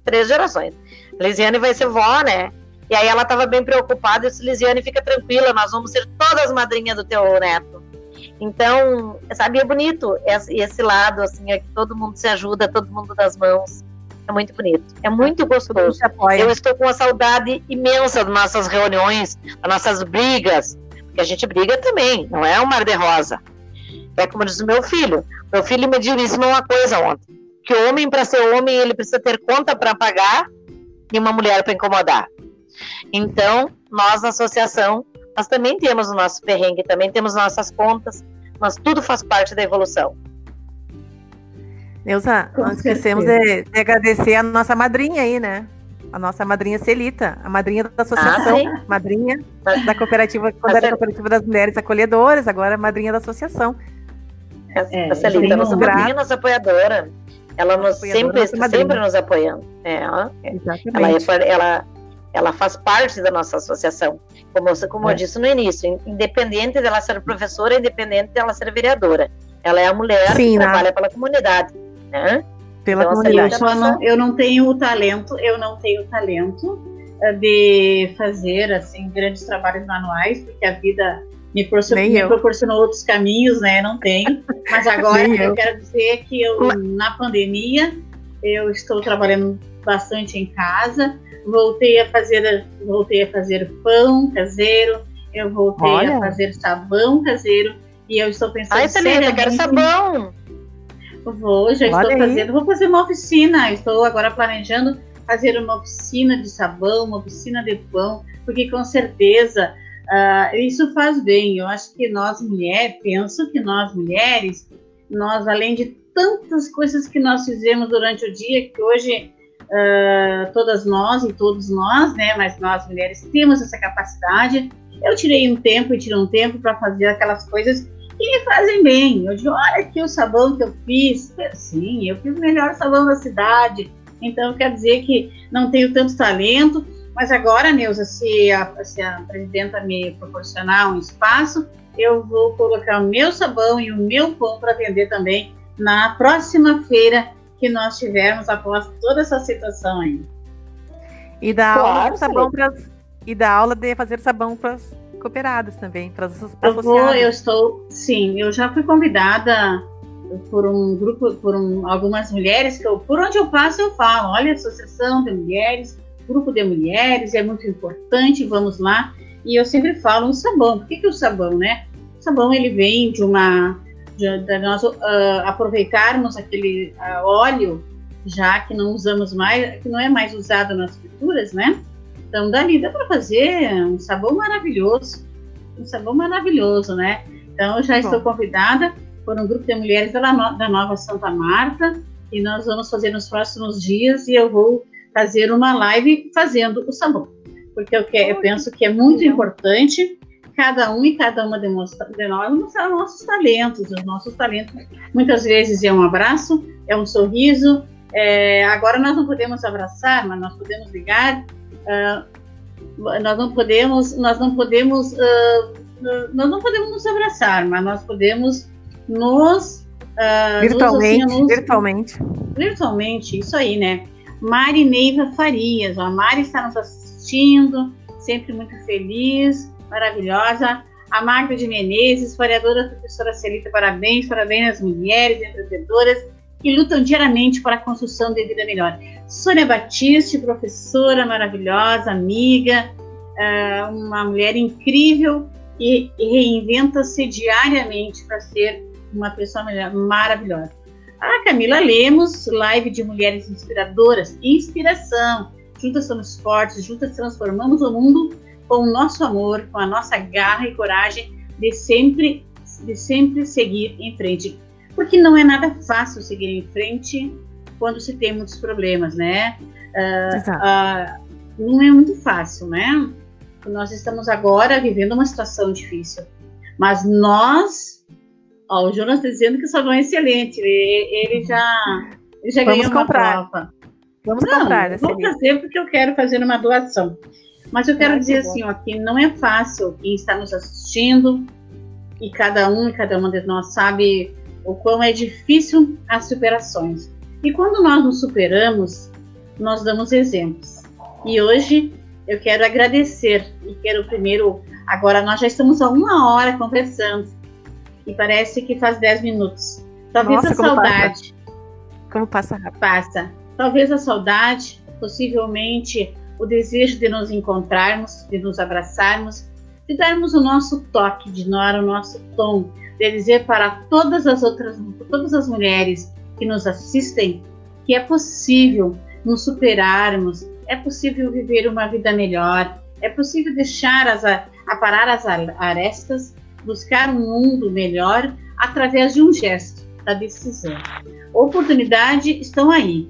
três gerações. A Lisiane vai ser vó, né? E aí ela estava bem preocupada. Eu disse, Lisiane, fica tranquila, nós vamos ser todas madrinhas do teu neto. Então, sabe, é bonito esse, esse lado, assim, é que todo mundo se ajuda, todo mundo das mãos. É muito bonito, é muito gostoso. Eu estou com uma saudade imensa das nossas reuniões, das nossas brigas, porque a gente briga também, não é um mar de rosa. É como diz o meu filho. Meu filho me disse uma coisa ontem: que o homem, para ser homem, ele precisa ter conta para pagar e uma mulher para incomodar. Então, nós na associação, nós também temos o nosso perrengue, também temos nossas contas, mas tudo faz parte da evolução. Neuza, não esquecemos de, de, agradecer a nossa madrinha aí, né? A nossa madrinha Celita, a madrinha da associação, ah, madrinha da cooperativa, quando era cooperativa das mulheres acolhedoras, agora madrinha da associação. É, a Celita, nossa madrinha, nossa apoiadora. Ela nos sempre, sempre nos apoiando. É, ela, ela, ela, ela faz parte da nossa associação. Como, como é. eu disse no início, independente dela ser professora, independente dela ser vereadora. Ela é a mulher Sim, que né? trabalha pela comunidade né? Pela então, comunidade. Eu, não, eu não tenho o talento, eu não tenho o talento eh, de fazer assim grandes trabalhos manuais, porque a vida me proporcionou, me proporcionou outros caminhos, né? Não tenho. Mas agora eu. eu quero dizer que eu na pandemia eu estou trabalhando bastante em casa, voltei a fazer voltei a fazer pão caseiro, eu voltei Olha. a fazer sabão caseiro e eu estou pensando Ai, Celina, eu quero sabão. Vou, já estou fazendo. Vou fazer uma oficina. Estou agora planejando fazer uma oficina de sabão, uma oficina de pão, porque com certeza uh, isso faz bem. Eu acho que nós mulheres, penso que nós mulheres, nós além de tantas coisas que nós fizemos durante o dia, que hoje uh, todas nós e todos nós, né, mas nós mulheres temos essa capacidade. Eu tirei um tempo e tirei um tempo para fazer aquelas coisas que me fazem bem. Eu digo, olha aqui o sabão que eu fiz. Sim, eu fiz o melhor sabão da cidade. Então, quer dizer que não tenho tanto talento, mas agora, Neuza, se a, se a presidenta me proporcionar um espaço, eu vou colocar o meu sabão e o meu pão para vender também na próxima feira que nós tivermos após toda essa situação aí. E da claro, aula de sabão pra, e da aula de fazer sabão para cooperadas também, para as Eu vou, eu estou, sim, eu já fui convidada por um grupo, por um, algumas mulheres que eu, por onde eu passo eu falo, olha, associação de mulheres, grupo de mulheres, é muito importante, vamos lá. E eu sempre falo um sabão. Por que, que o sabão, né? O sabão ele vem de uma de, de nós uh, aproveitarmos aquele uh, óleo já que não usamos mais, que não é mais usado nas frituras, né? Então, dali dá para fazer um sabor maravilhoso. Um sabor maravilhoso, né? Então, eu já Bom. estou convidada por um grupo de mulheres da, da Nova Santa Marta e nós vamos fazer nos próximos dias e eu vou fazer uma live fazendo o sabor. Porque eu, que, eu penso que é muito importante cada um e cada uma de nós mostrar nossos talentos. Os nossos talentos, muitas vezes, é um abraço, é um sorriso. É, agora nós não podemos abraçar, mas nós podemos ligar Uh, nós não podemos, nós não podemos, uh, nós não podemos nos abraçar, mas nós podemos nos uh, virtualmente, nos, assim, nos, virtualmente, virtualmente, isso aí, né? Mari Neiva Farias, a Mari está nos assistindo, sempre muito feliz. maravilhosa. A Marta de Menezes, vereadora professora Celita, parabéns, parabéns às mulheres empreendedoras que lutam diariamente para a construção de vida melhor. Sônia Batiste, professora maravilhosa, amiga, ah, uma mulher incrível e reinventa-se diariamente para ser uma pessoa maravilhosa. A Camila Lemos, live de mulheres inspiradoras, inspiração. Juntas somos fortes, juntas transformamos o mundo com o nosso amor, com a nossa garra e coragem de sempre, de sempre seguir em frente. Porque não é nada fácil seguir em frente quando se tem muitos problemas, né? Uh, uh, não é muito fácil, né? Nós estamos agora vivendo uma situação difícil. Mas nós, ó, o Jonas está dizendo que o sabão é excelente. Ele, ele já, ele já ganhou uma comprar. prova. Vamos não, comprar. Vou fazer porque eu quero fazer uma doação. Mas eu quero dizer assim, ó, que não é fácil quem está nos assistindo e cada um e cada uma de nós sabe o quão é difícil as superações. E quando nós nos superamos, nós damos exemplos. E hoje eu quero agradecer e quero primeiro. Agora nós já estamos há uma hora conversando e parece que faz dez minutos. Talvez Nossa, a como saudade. Passa. Como passa rápido. Passa. Talvez a saudade, possivelmente o desejo de nos encontrarmos, de nos abraçarmos, de darmos o nosso toque, de dar o nosso tom, de dizer para todas as outras, todas as mulheres que nos assistem que é possível nos superarmos, é possível viver uma vida melhor, é possível deixar as, aparar as arestas, buscar um mundo melhor através de um gesto, da decisão. Oportunidade estão aí.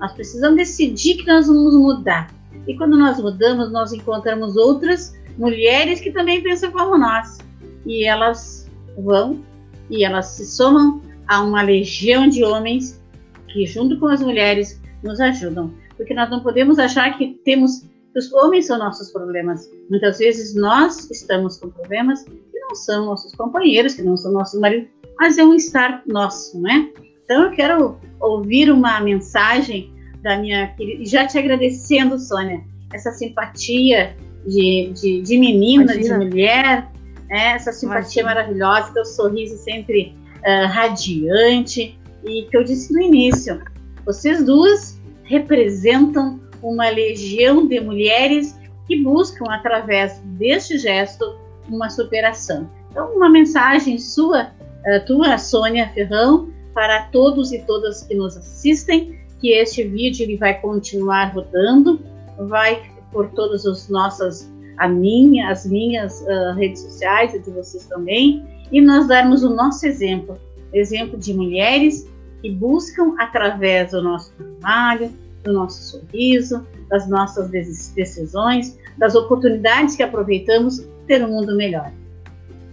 Nós precisamos decidir que nós vamos mudar. E quando nós mudamos, nós encontramos outras mulheres que também pensam como nós. E elas vão e elas se somam a uma legião de homens que, junto com as mulheres, nos ajudam porque nós não podemos achar que temos os homens são nossos problemas. Muitas vezes nós estamos com problemas que não são nossos companheiros, que não são nossos maridos, mas é um estar nosso, né? Então eu quero ouvir uma mensagem da minha querida, já te agradecendo, Sônia, essa simpatia de, de, de menina, Imagina. de mulher, né? essa simpatia Imagina. maravilhosa, teu sorriso sempre uh, radiante, e que eu disse no início, vocês duas representam uma legião de mulheres que buscam, através deste gesto, uma superação. Então, uma mensagem sua, eh, tua, Sônia Ferrão, para todos e todas que nos assistem, que este vídeo ele vai continuar rodando, vai por todas as nossas, a minha, as minhas uh, redes sociais e de vocês também, e nós darmos o nosso exemplo, exemplo de mulheres que buscam, através do nosso trabalho, do nosso sorriso, das nossas decisões, das oportunidades que aproveitamos, ter um mundo melhor.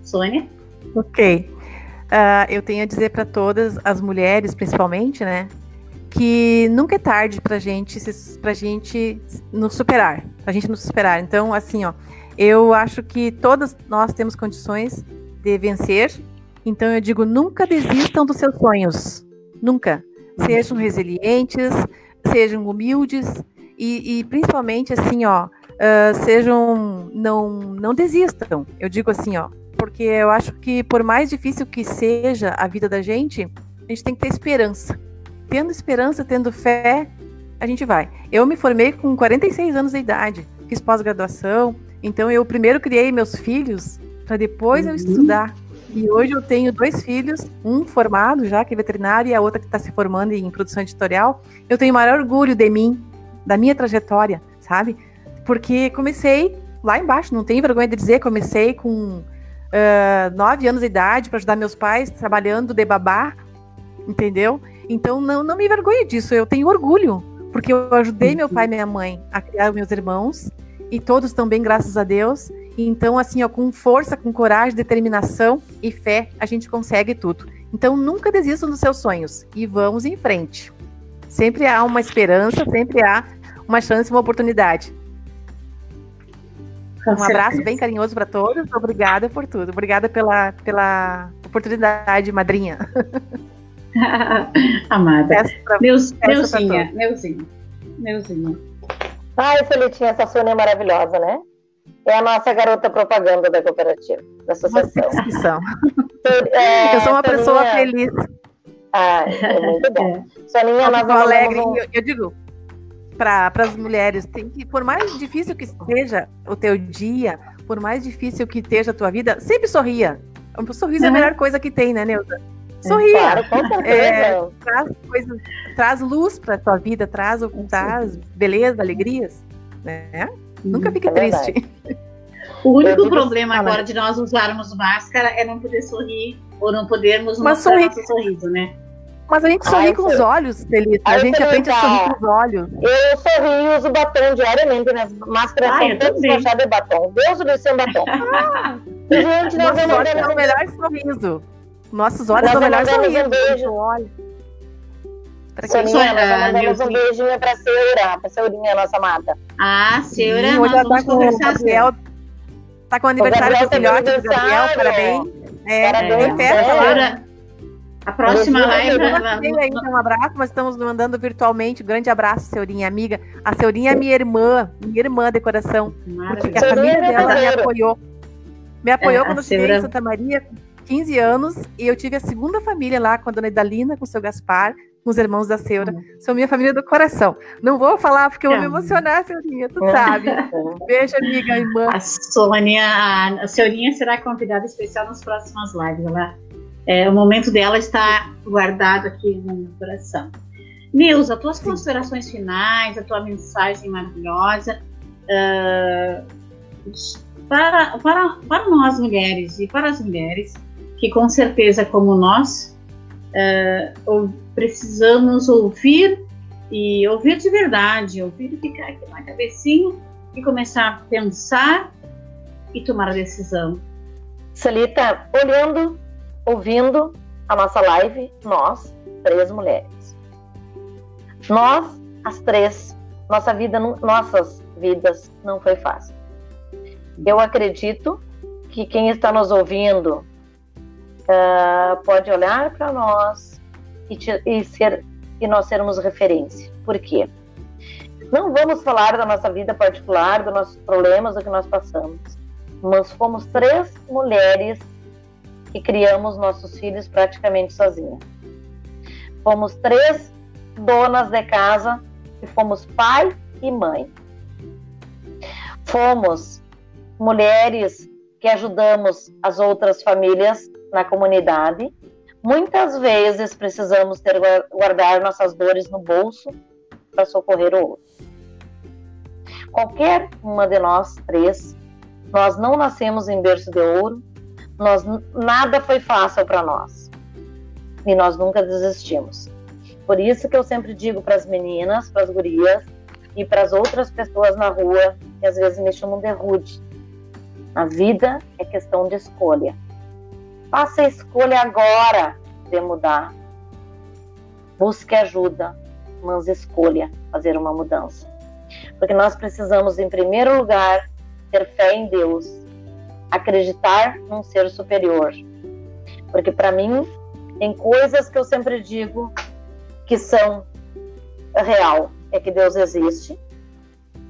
Sônia? Ok. Uh, eu tenho a dizer para todas as mulheres, principalmente, né, que nunca é tarde para gente, pra gente nos superar, para a gente nos superar. Então, assim, ó, eu acho que todas nós temos condições de vencer. Então, eu digo, nunca desistam dos seus sonhos. Nunca. Sejam resilientes, sejam humildes e, e principalmente assim, ó, uh, sejam não não desistam. Eu digo assim, ó, porque eu acho que por mais difícil que seja a vida da gente, a gente tem que ter esperança. Tendo esperança, tendo fé, a gente vai. Eu me formei com 46 anos de idade, fiz pós-graduação, então eu primeiro criei meus filhos para depois uhum. eu estudar. E hoje eu tenho dois filhos, um formado já, que é veterinário, e a outra que está se formando em produção editorial. Eu tenho maior orgulho de mim, da minha trajetória, sabe? Porque comecei lá embaixo, não tenho vergonha de dizer, comecei com uh, nove anos de idade para ajudar meus pais, trabalhando de babá, entendeu? Então não, não me envergonho disso, eu tenho orgulho, porque eu ajudei meu pai e minha mãe a criar meus irmãos, e todos também, graças a Deus. Então, assim, ó, com força, com coragem, determinação e fé, a gente consegue tudo. Então, nunca desistam dos seus sonhos e vamos em frente. Sempre há uma esperança, sempre há uma chance, uma oportunidade. Com um certeza. abraço bem carinhoso para todos. Obrigada por tudo. Obrigada pela, pela oportunidade, madrinha. Amada. Meus, meuzinha, meuzinha, meuzinha. Ai, Felitinha, essa Sônia é maravilhosa, né? É a nossa garota propaganda da cooperativa, da associação. Inscrição. É, eu sou uma Soninha... pessoa feliz. Ah, é muito bom. Soninha, nós vamos... alegre. Eu, eu digo, para as mulheres, tem que, por mais difícil que seja o teu dia, por mais difícil que esteja a tua vida, sempre sorria. O sorriso uhum. é a melhor coisa que tem, né, Neuza? Sorria. Claro, com certeza. É, traz, coisa, traz luz para tua vida, traz, traz beleza, alegrias, né? Nunca fique é triste. O único problema agora de nós usarmos máscara é não poder sorrir ou não podermos Mas mostrar sorri... nosso sorriso, né? Mas a gente sorri com os olhos, Celita. A gente aprende a sorrir com os olhos. Eu sorrio e uso batom diariamente, né? Máscara ah, são todas fechadas de batom. Deus do céu, batom. Ah, gente, nós Nossos olhos são o melhor sorriso. Nossos olhos são o melhor sorriso. Um beijo. Olha. Pra quem Soninha, nós mandamos um beijinho pra Seura, pra Seurinha, nossa mata. Ah, Seura, Sim, hoje ela tá com o Gabriel. Tá com o aniversário do filhote do Gabriel, parabéns. É, parabéns, festa lá. A próxima live. ainda um abraço, mas estamos mandando virtualmente. Um grande abraço, Seurinha, amiga. A Seurinha é minha irmã, minha irmã de coração. Porque a família dela me apoiou. Me apoiou é, quando eu cheguei em Santa Maria, com 15 anos, e eu tive a segunda família lá com a dona Idalina, com o seu Gaspar, com os irmãos da Seura. Uhum. São minha família do coração. Não vou falar porque eu vou me emocionar, Seurinha, tu sabe. Beijo, amiga, irmã. A Sônia, a Seurinha será convidada especial nas próximas lives. Ela é, o momento dela está guardado aqui no meu coração. Neuza, tuas Sim. considerações finais, a tua mensagem maravilhosa uh, para, para, para nós mulheres e para as mulheres que com certeza como nós uh, precisamos ouvir e ouvir de verdade, ouvir e ficar aqui na cabecinha e começar a pensar e tomar a decisão. Celita, olhando ouvindo a nossa live, nós, três mulheres. Nós, as três, nossa vida, nossas vidas não foi fácil. Eu acredito que quem está nos ouvindo uh, pode olhar para nós e, te, e, ser, e nós sermos referência. Por quê? Não vamos falar da nossa vida particular, dos nossos problemas, do que nós passamos. Mas fomos três mulheres e criamos nossos filhos praticamente sozinhos. Fomos três donas de casa e fomos pai e mãe. Fomos mulheres que ajudamos as outras famílias na comunidade. Muitas vezes precisamos ter guardar nossas dores no bolso para socorrer o outro. Qualquer uma de nós três, nós não nascemos em berço de ouro, nós, nada foi fácil para nós. E nós nunca desistimos. Por isso que eu sempre digo para as meninas, para as gurias e para as outras pessoas na rua que às vezes me chamam de rude. A vida é questão de escolha. Faça a escolha agora de mudar. Busque ajuda, mas escolha fazer uma mudança. Porque nós precisamos, em primeiro lugar, ter fé em Deus acreditar num ser superior. Porque para mim tem coisas que eu sempre digo que são real, é que Deus existe,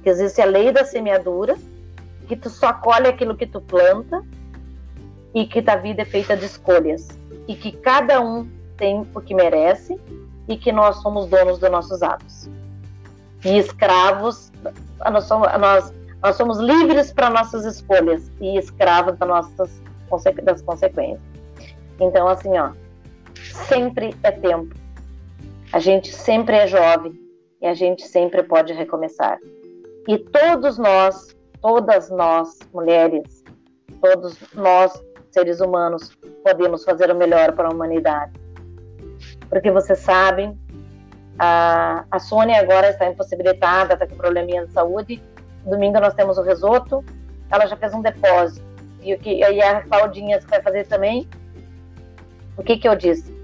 que existe a lei da semeadura, que tu só colhe aquilo que tu planta e que a vida é feita de escolhas e que cada um tem o que merece e que nós somos donos dos nossos atos. E escravos, nós, somos, nós nós somos livres para nossas escolhas e escravos das nossas das consequências. Então, assim, ó, sempre é tempo. A gente sempre é jovem e a gente sempre pode recomeçar. E todos nós, todas nós, mulheres, todos nós, seres humanos, podemos fazer o melhor para a humanidade. Porque vocês sabem, a, a Sônia agora está impossibilitada, está com probleminha de saúde, Domingo nós temos o risoto. Ela já fez um depósito. E, o que, e a Claudinha vai fazer também. O que, que eu disse?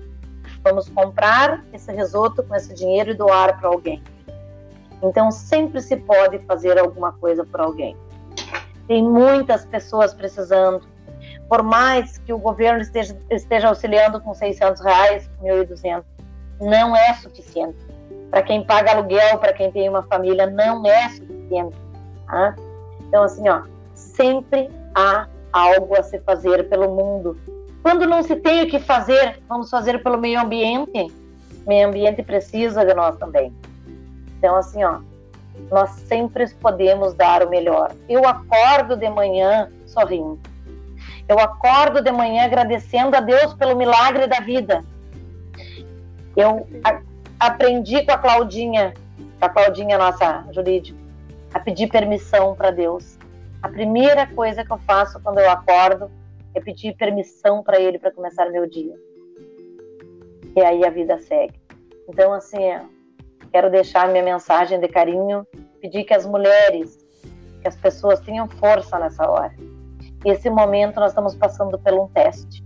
Vamos comprar esse risoto com esse dinheiro e doar para alguém. Então sempre se pode fazer alguma coisa por alguém. Tem muitas pessoas precisando. Por mais que o governo esteja, esteja auxiliando com 600 reais, 1.200, não é suficiente. Para quem paga aluguel, para quem tem uma família, não é suficiente. Tá? Então, assim, ó, Sempre há algo a se fazer pelo mundo. Quando não se tem o que fazer, vamos fazer pelo meio ambiente. O meio ambiente precisa de nós também. Então, assim, ó, nós sempre podemos dar o melhor. Eu acordo de manhã sorrindo. Eu acordo de manhã agradecendo a Deus pelo milagre da vida. Eu a, aprendi com a Claudinha, com a Claudinha nossa jurídica, a pedir permissão para Deus. A primeira coisa que eu faço quando eu acordo é pedir permissão para Ele para começar meu dia. E aí a vida segue. Então, assim, quero deixar minha mensagem de carinho, pedir que as mulheres, que as pessoas tenham força nessa hora. Esse momento nós estamos passando por um teste.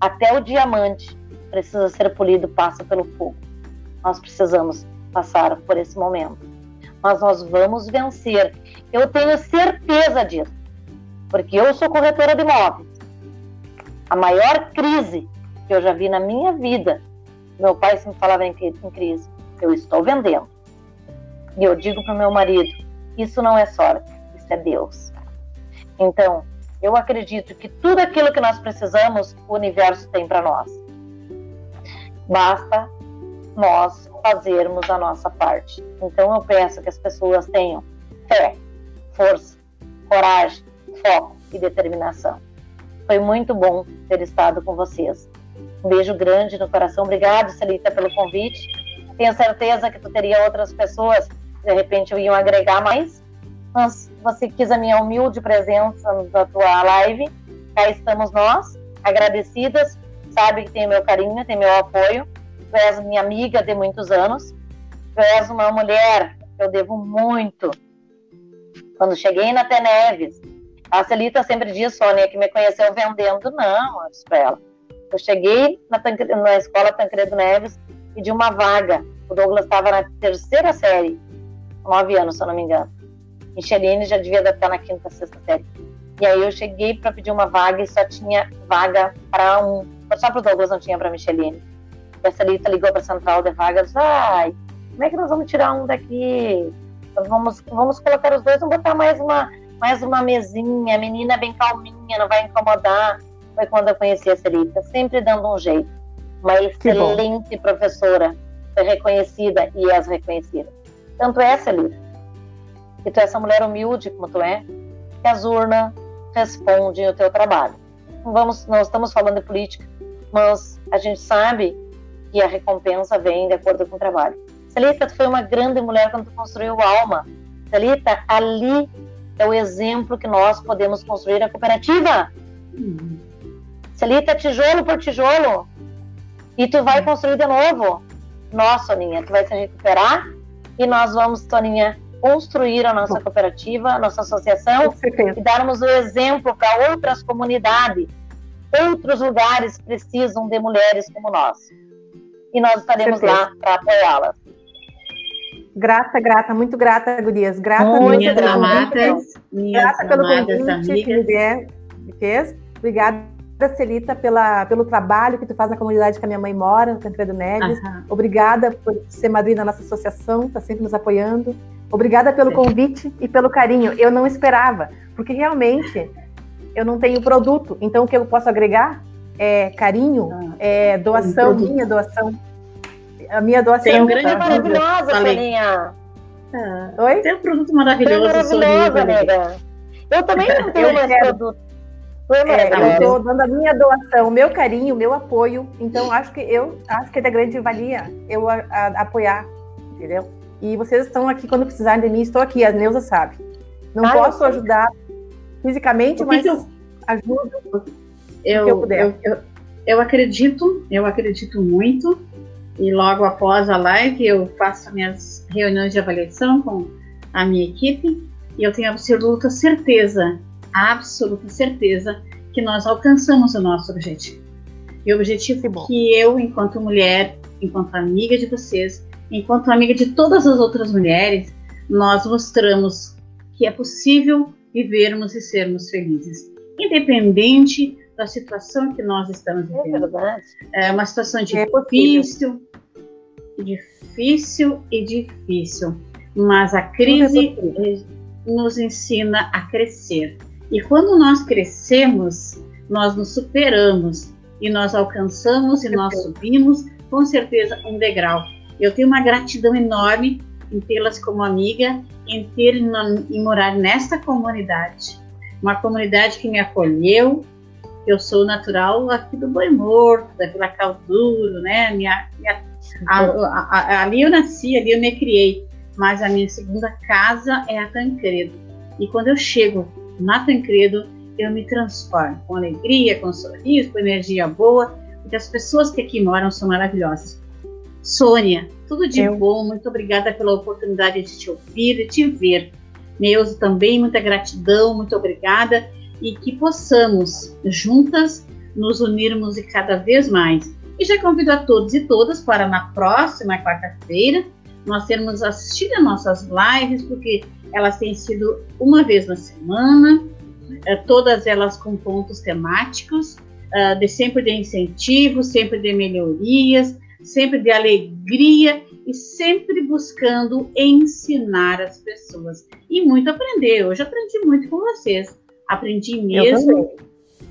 Até o diamante precisa ser polido, passa pelo fogo. Nós precisamos passar por esse momento. Mas nós vamos vencer. Eu tenho certeza disso. Porque eu sou corretora de imóveis. A maior crise que eu já vi na minha vida, meu pai sempre falava em crise, eu estou vendendo. E eu digo para o meu marido: isso não é sorte, isso é Deus. Então, eu acredito que tudo aquilo que nós precisamos, o universo tem para nós. Basta nós fazermos a nossa parte. Então, eu peço que as pessoas tenham fé, força, coragem, foco e determinação. Foi muito bom ter estado com vocês. Um beijo grande no coração. Obrigado, Celita, pelo convite. Tenho certeza que tu teria outras pessoas, de repente, iam agregar mais você quis a minha humilde presença na tua live, cá estamos nós, agradecidas, sabe que tem meu carinho, tem meu apoio, tu és minha amiga de muitos anos, tu és uma mulher que eu devo muito. Quando cheguei na Teneves, a Celita sempre diz, Sônia, que me conheceu vendendo, não, eu disse pra ela. Eu cheguei na, na escola Tancredo Neves, pedi uma vaga, o Douglas estava na terceira série, nove anos, se eu não me engano. Micheline já devia estar na quinta, sexta série. E aí eu cheguei para pedir uma vaga e só tinha vaga para um. Só para o Douglas não tinha para Micheline. E a Celita ligou para a central de vagas. Ai, como é que nós vamos tirar um daqui? Nós vamos, vamos colocar os dois, vamos botar mais uma, mais uma mesinha. A menina bem calminha, não vai incomodar. Foi quando eu conheci a Celita, sempre dando um jeito. Uma excelente professora, foi reconhecida e és reconhecida. Tanto é, Celita, que tu é essa mulher humilde como tu é, que as urnas respondem o teu trabalho. Não, vamos, estamos falando de política, mas a gente sabe que a recompensa vem de acordo com o trabalho. Celita, tu foi uma grande mulher quando tu construiu Alma. Celita, ali é o exemplo que nós podemos construir a cooperativa. Uhum. Celita, tijolo por tijolo. E tu vai construir de novo. Nossa, Soninha, tu vai se recuperar e nós vamos, Soninha, construir a nossa cooperativa, a nossa associação e darmos o exemplo para outras comunidades. Outros lugares precisam de mulheres como nós. E nós estaremos lá para apoiá-las. Grata, grata, muito grata, Gurias. Grata muito minhas amadas, minhas grata pelo convite que me fez. Obrigada Celita, pela, pelo trabalho que tu faz na comunidade que a minha mãe mora, no Tancredo Neves. Uhum. Obrigada por ser madrinha da nossa associação, está sempre nos apoiando. Obrigada pelo convite e pelo carinho. Eu não esperava, porque realmente eu não tenho produto. Então, o que eu posso agregar é carinho, ah, é doação, minha doação. A minha doação. Tem um grande tá? maravilhosa, Soninha. Ah, Oi? Tem um produto maravilhoso. Tem maravilhosa, nega. Eu também não tenho mais quero. produto. É, eu estou dando a minha doação, o meu carinho, o meu apoio. Então, acho que eu acho que é da grande valia eu a, a, apoiar, entendeu? E vocês estão aqui quando precisarem de mim, estou aqui, a Neuza sabe. Não ah, posso ajudar fisicamente, mas eu... ajudo eu, eu, puder. Eu, eu, acredito, eu acredito muito. E logo após a live eu faço minhas reuniões de avaliação com a minha equipe e eu tenho absoluta certeza, absoluta certeza que nós alcançamos o nosso objetivo. E o objetivo que eu, enquanto mulher, enquanto amiga de vocês, enquanto amiga de todas as outras mulheres, nós mostramos que é possível vivermos e sermos felizes, independente da situação que nós estamos é vivendo. É, é uma situação é difícil, é difícil e difícil, mas a crise, nos ensina a crescer. E quando nós crescemos, nós nos superamos e nós alcançamos e nós subimos com certeza um degrau. Eu tenho uma gratidão enorme em tê-las como amiga, em ter em morar nesta comunidade, uma comunidade que me acolheu. Eu sou natural aqui do Boi Morto, da Vila Calduro, né? Minha, minha a, a, a, ali eu nasci, ali eu me criei, mas a minha segunda casa é a Tancredo. E quando eu chego na Tancredo, eu me transformo com alegria, com sorriso, com energia boa, porque as pessoas que aqui moram são maravilhosas. Sônia, tudo de eu. bom, muito obrigada pela oportunidade de te ouvir e te ver. Neuza também, muita gratidão, muito obrigada e que possamos juntas nos unirmos e cada vez mais. E já convido a todos e todas para na próxima quarta-feira nós termos assistido as nossas lives, porque elas têm sido uma vez na semana, eh, todas elas com pontos temáticos, eh, de sempre de incentivo, sempre de melhorias, sempre de alegria e sempre buscando ensinar as pessoas. E muito aprender. Hoje aprendi muito com vocês. Aprendi mesmo,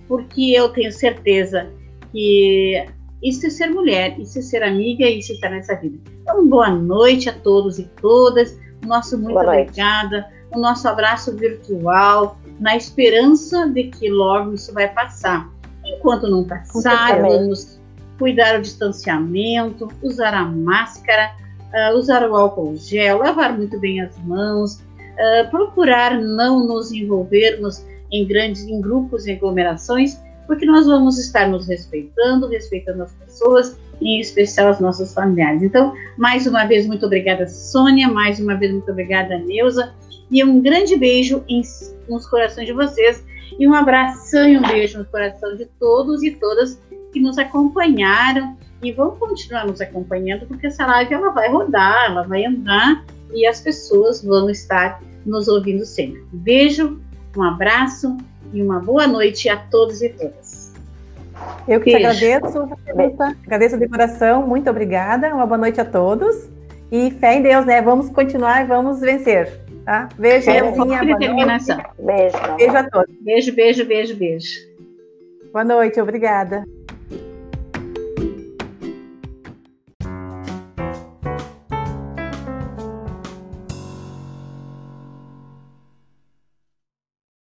porque eu tenho certeza que isso é ser mulher, isso é ser amiga, isso é estar nessa vida. Então, boa noite a todos e todas. O nosso muito obrigada. O nosso abraço virtual, na esperança de que logo isso vai passar. Enquanto não passar, vamos cuidar o distanciamento, usar a máscara, uh, usar o álcool gel, lavar muito bem as mãos, uh, procurar não nos envolvermos em grandes em grupos e aglomerações, porque nós vamos estar nos respeitando, respeitando as pessoas, em especial os nossos familiares. Então, mais uma vez, muito obrigada, Sônia, mais uma vez, muito obrigada, Neuza, e um grande beijo em, nos corações de vocês, e um abração e um beijo no coração de todos e todas que nos acompanharam e vão continuar nos acompanhando, porque essa live ela vai rodar, ela vai andar e as pessoas vão estar nos ouvindo sempre. beijo, um abraço e uma boa noite a todos e todas. Eu que Beijo. te agradeço, agradeço de coração, muito obrigada, uma boa noite a todos e fé em Deus, né? Vamos continuar e vamos vencer, tá? Beijo, é, determinação. Beijo. Beijo a todos. Beijo, beijo, beijo, beijo. Boa noite, obrigada.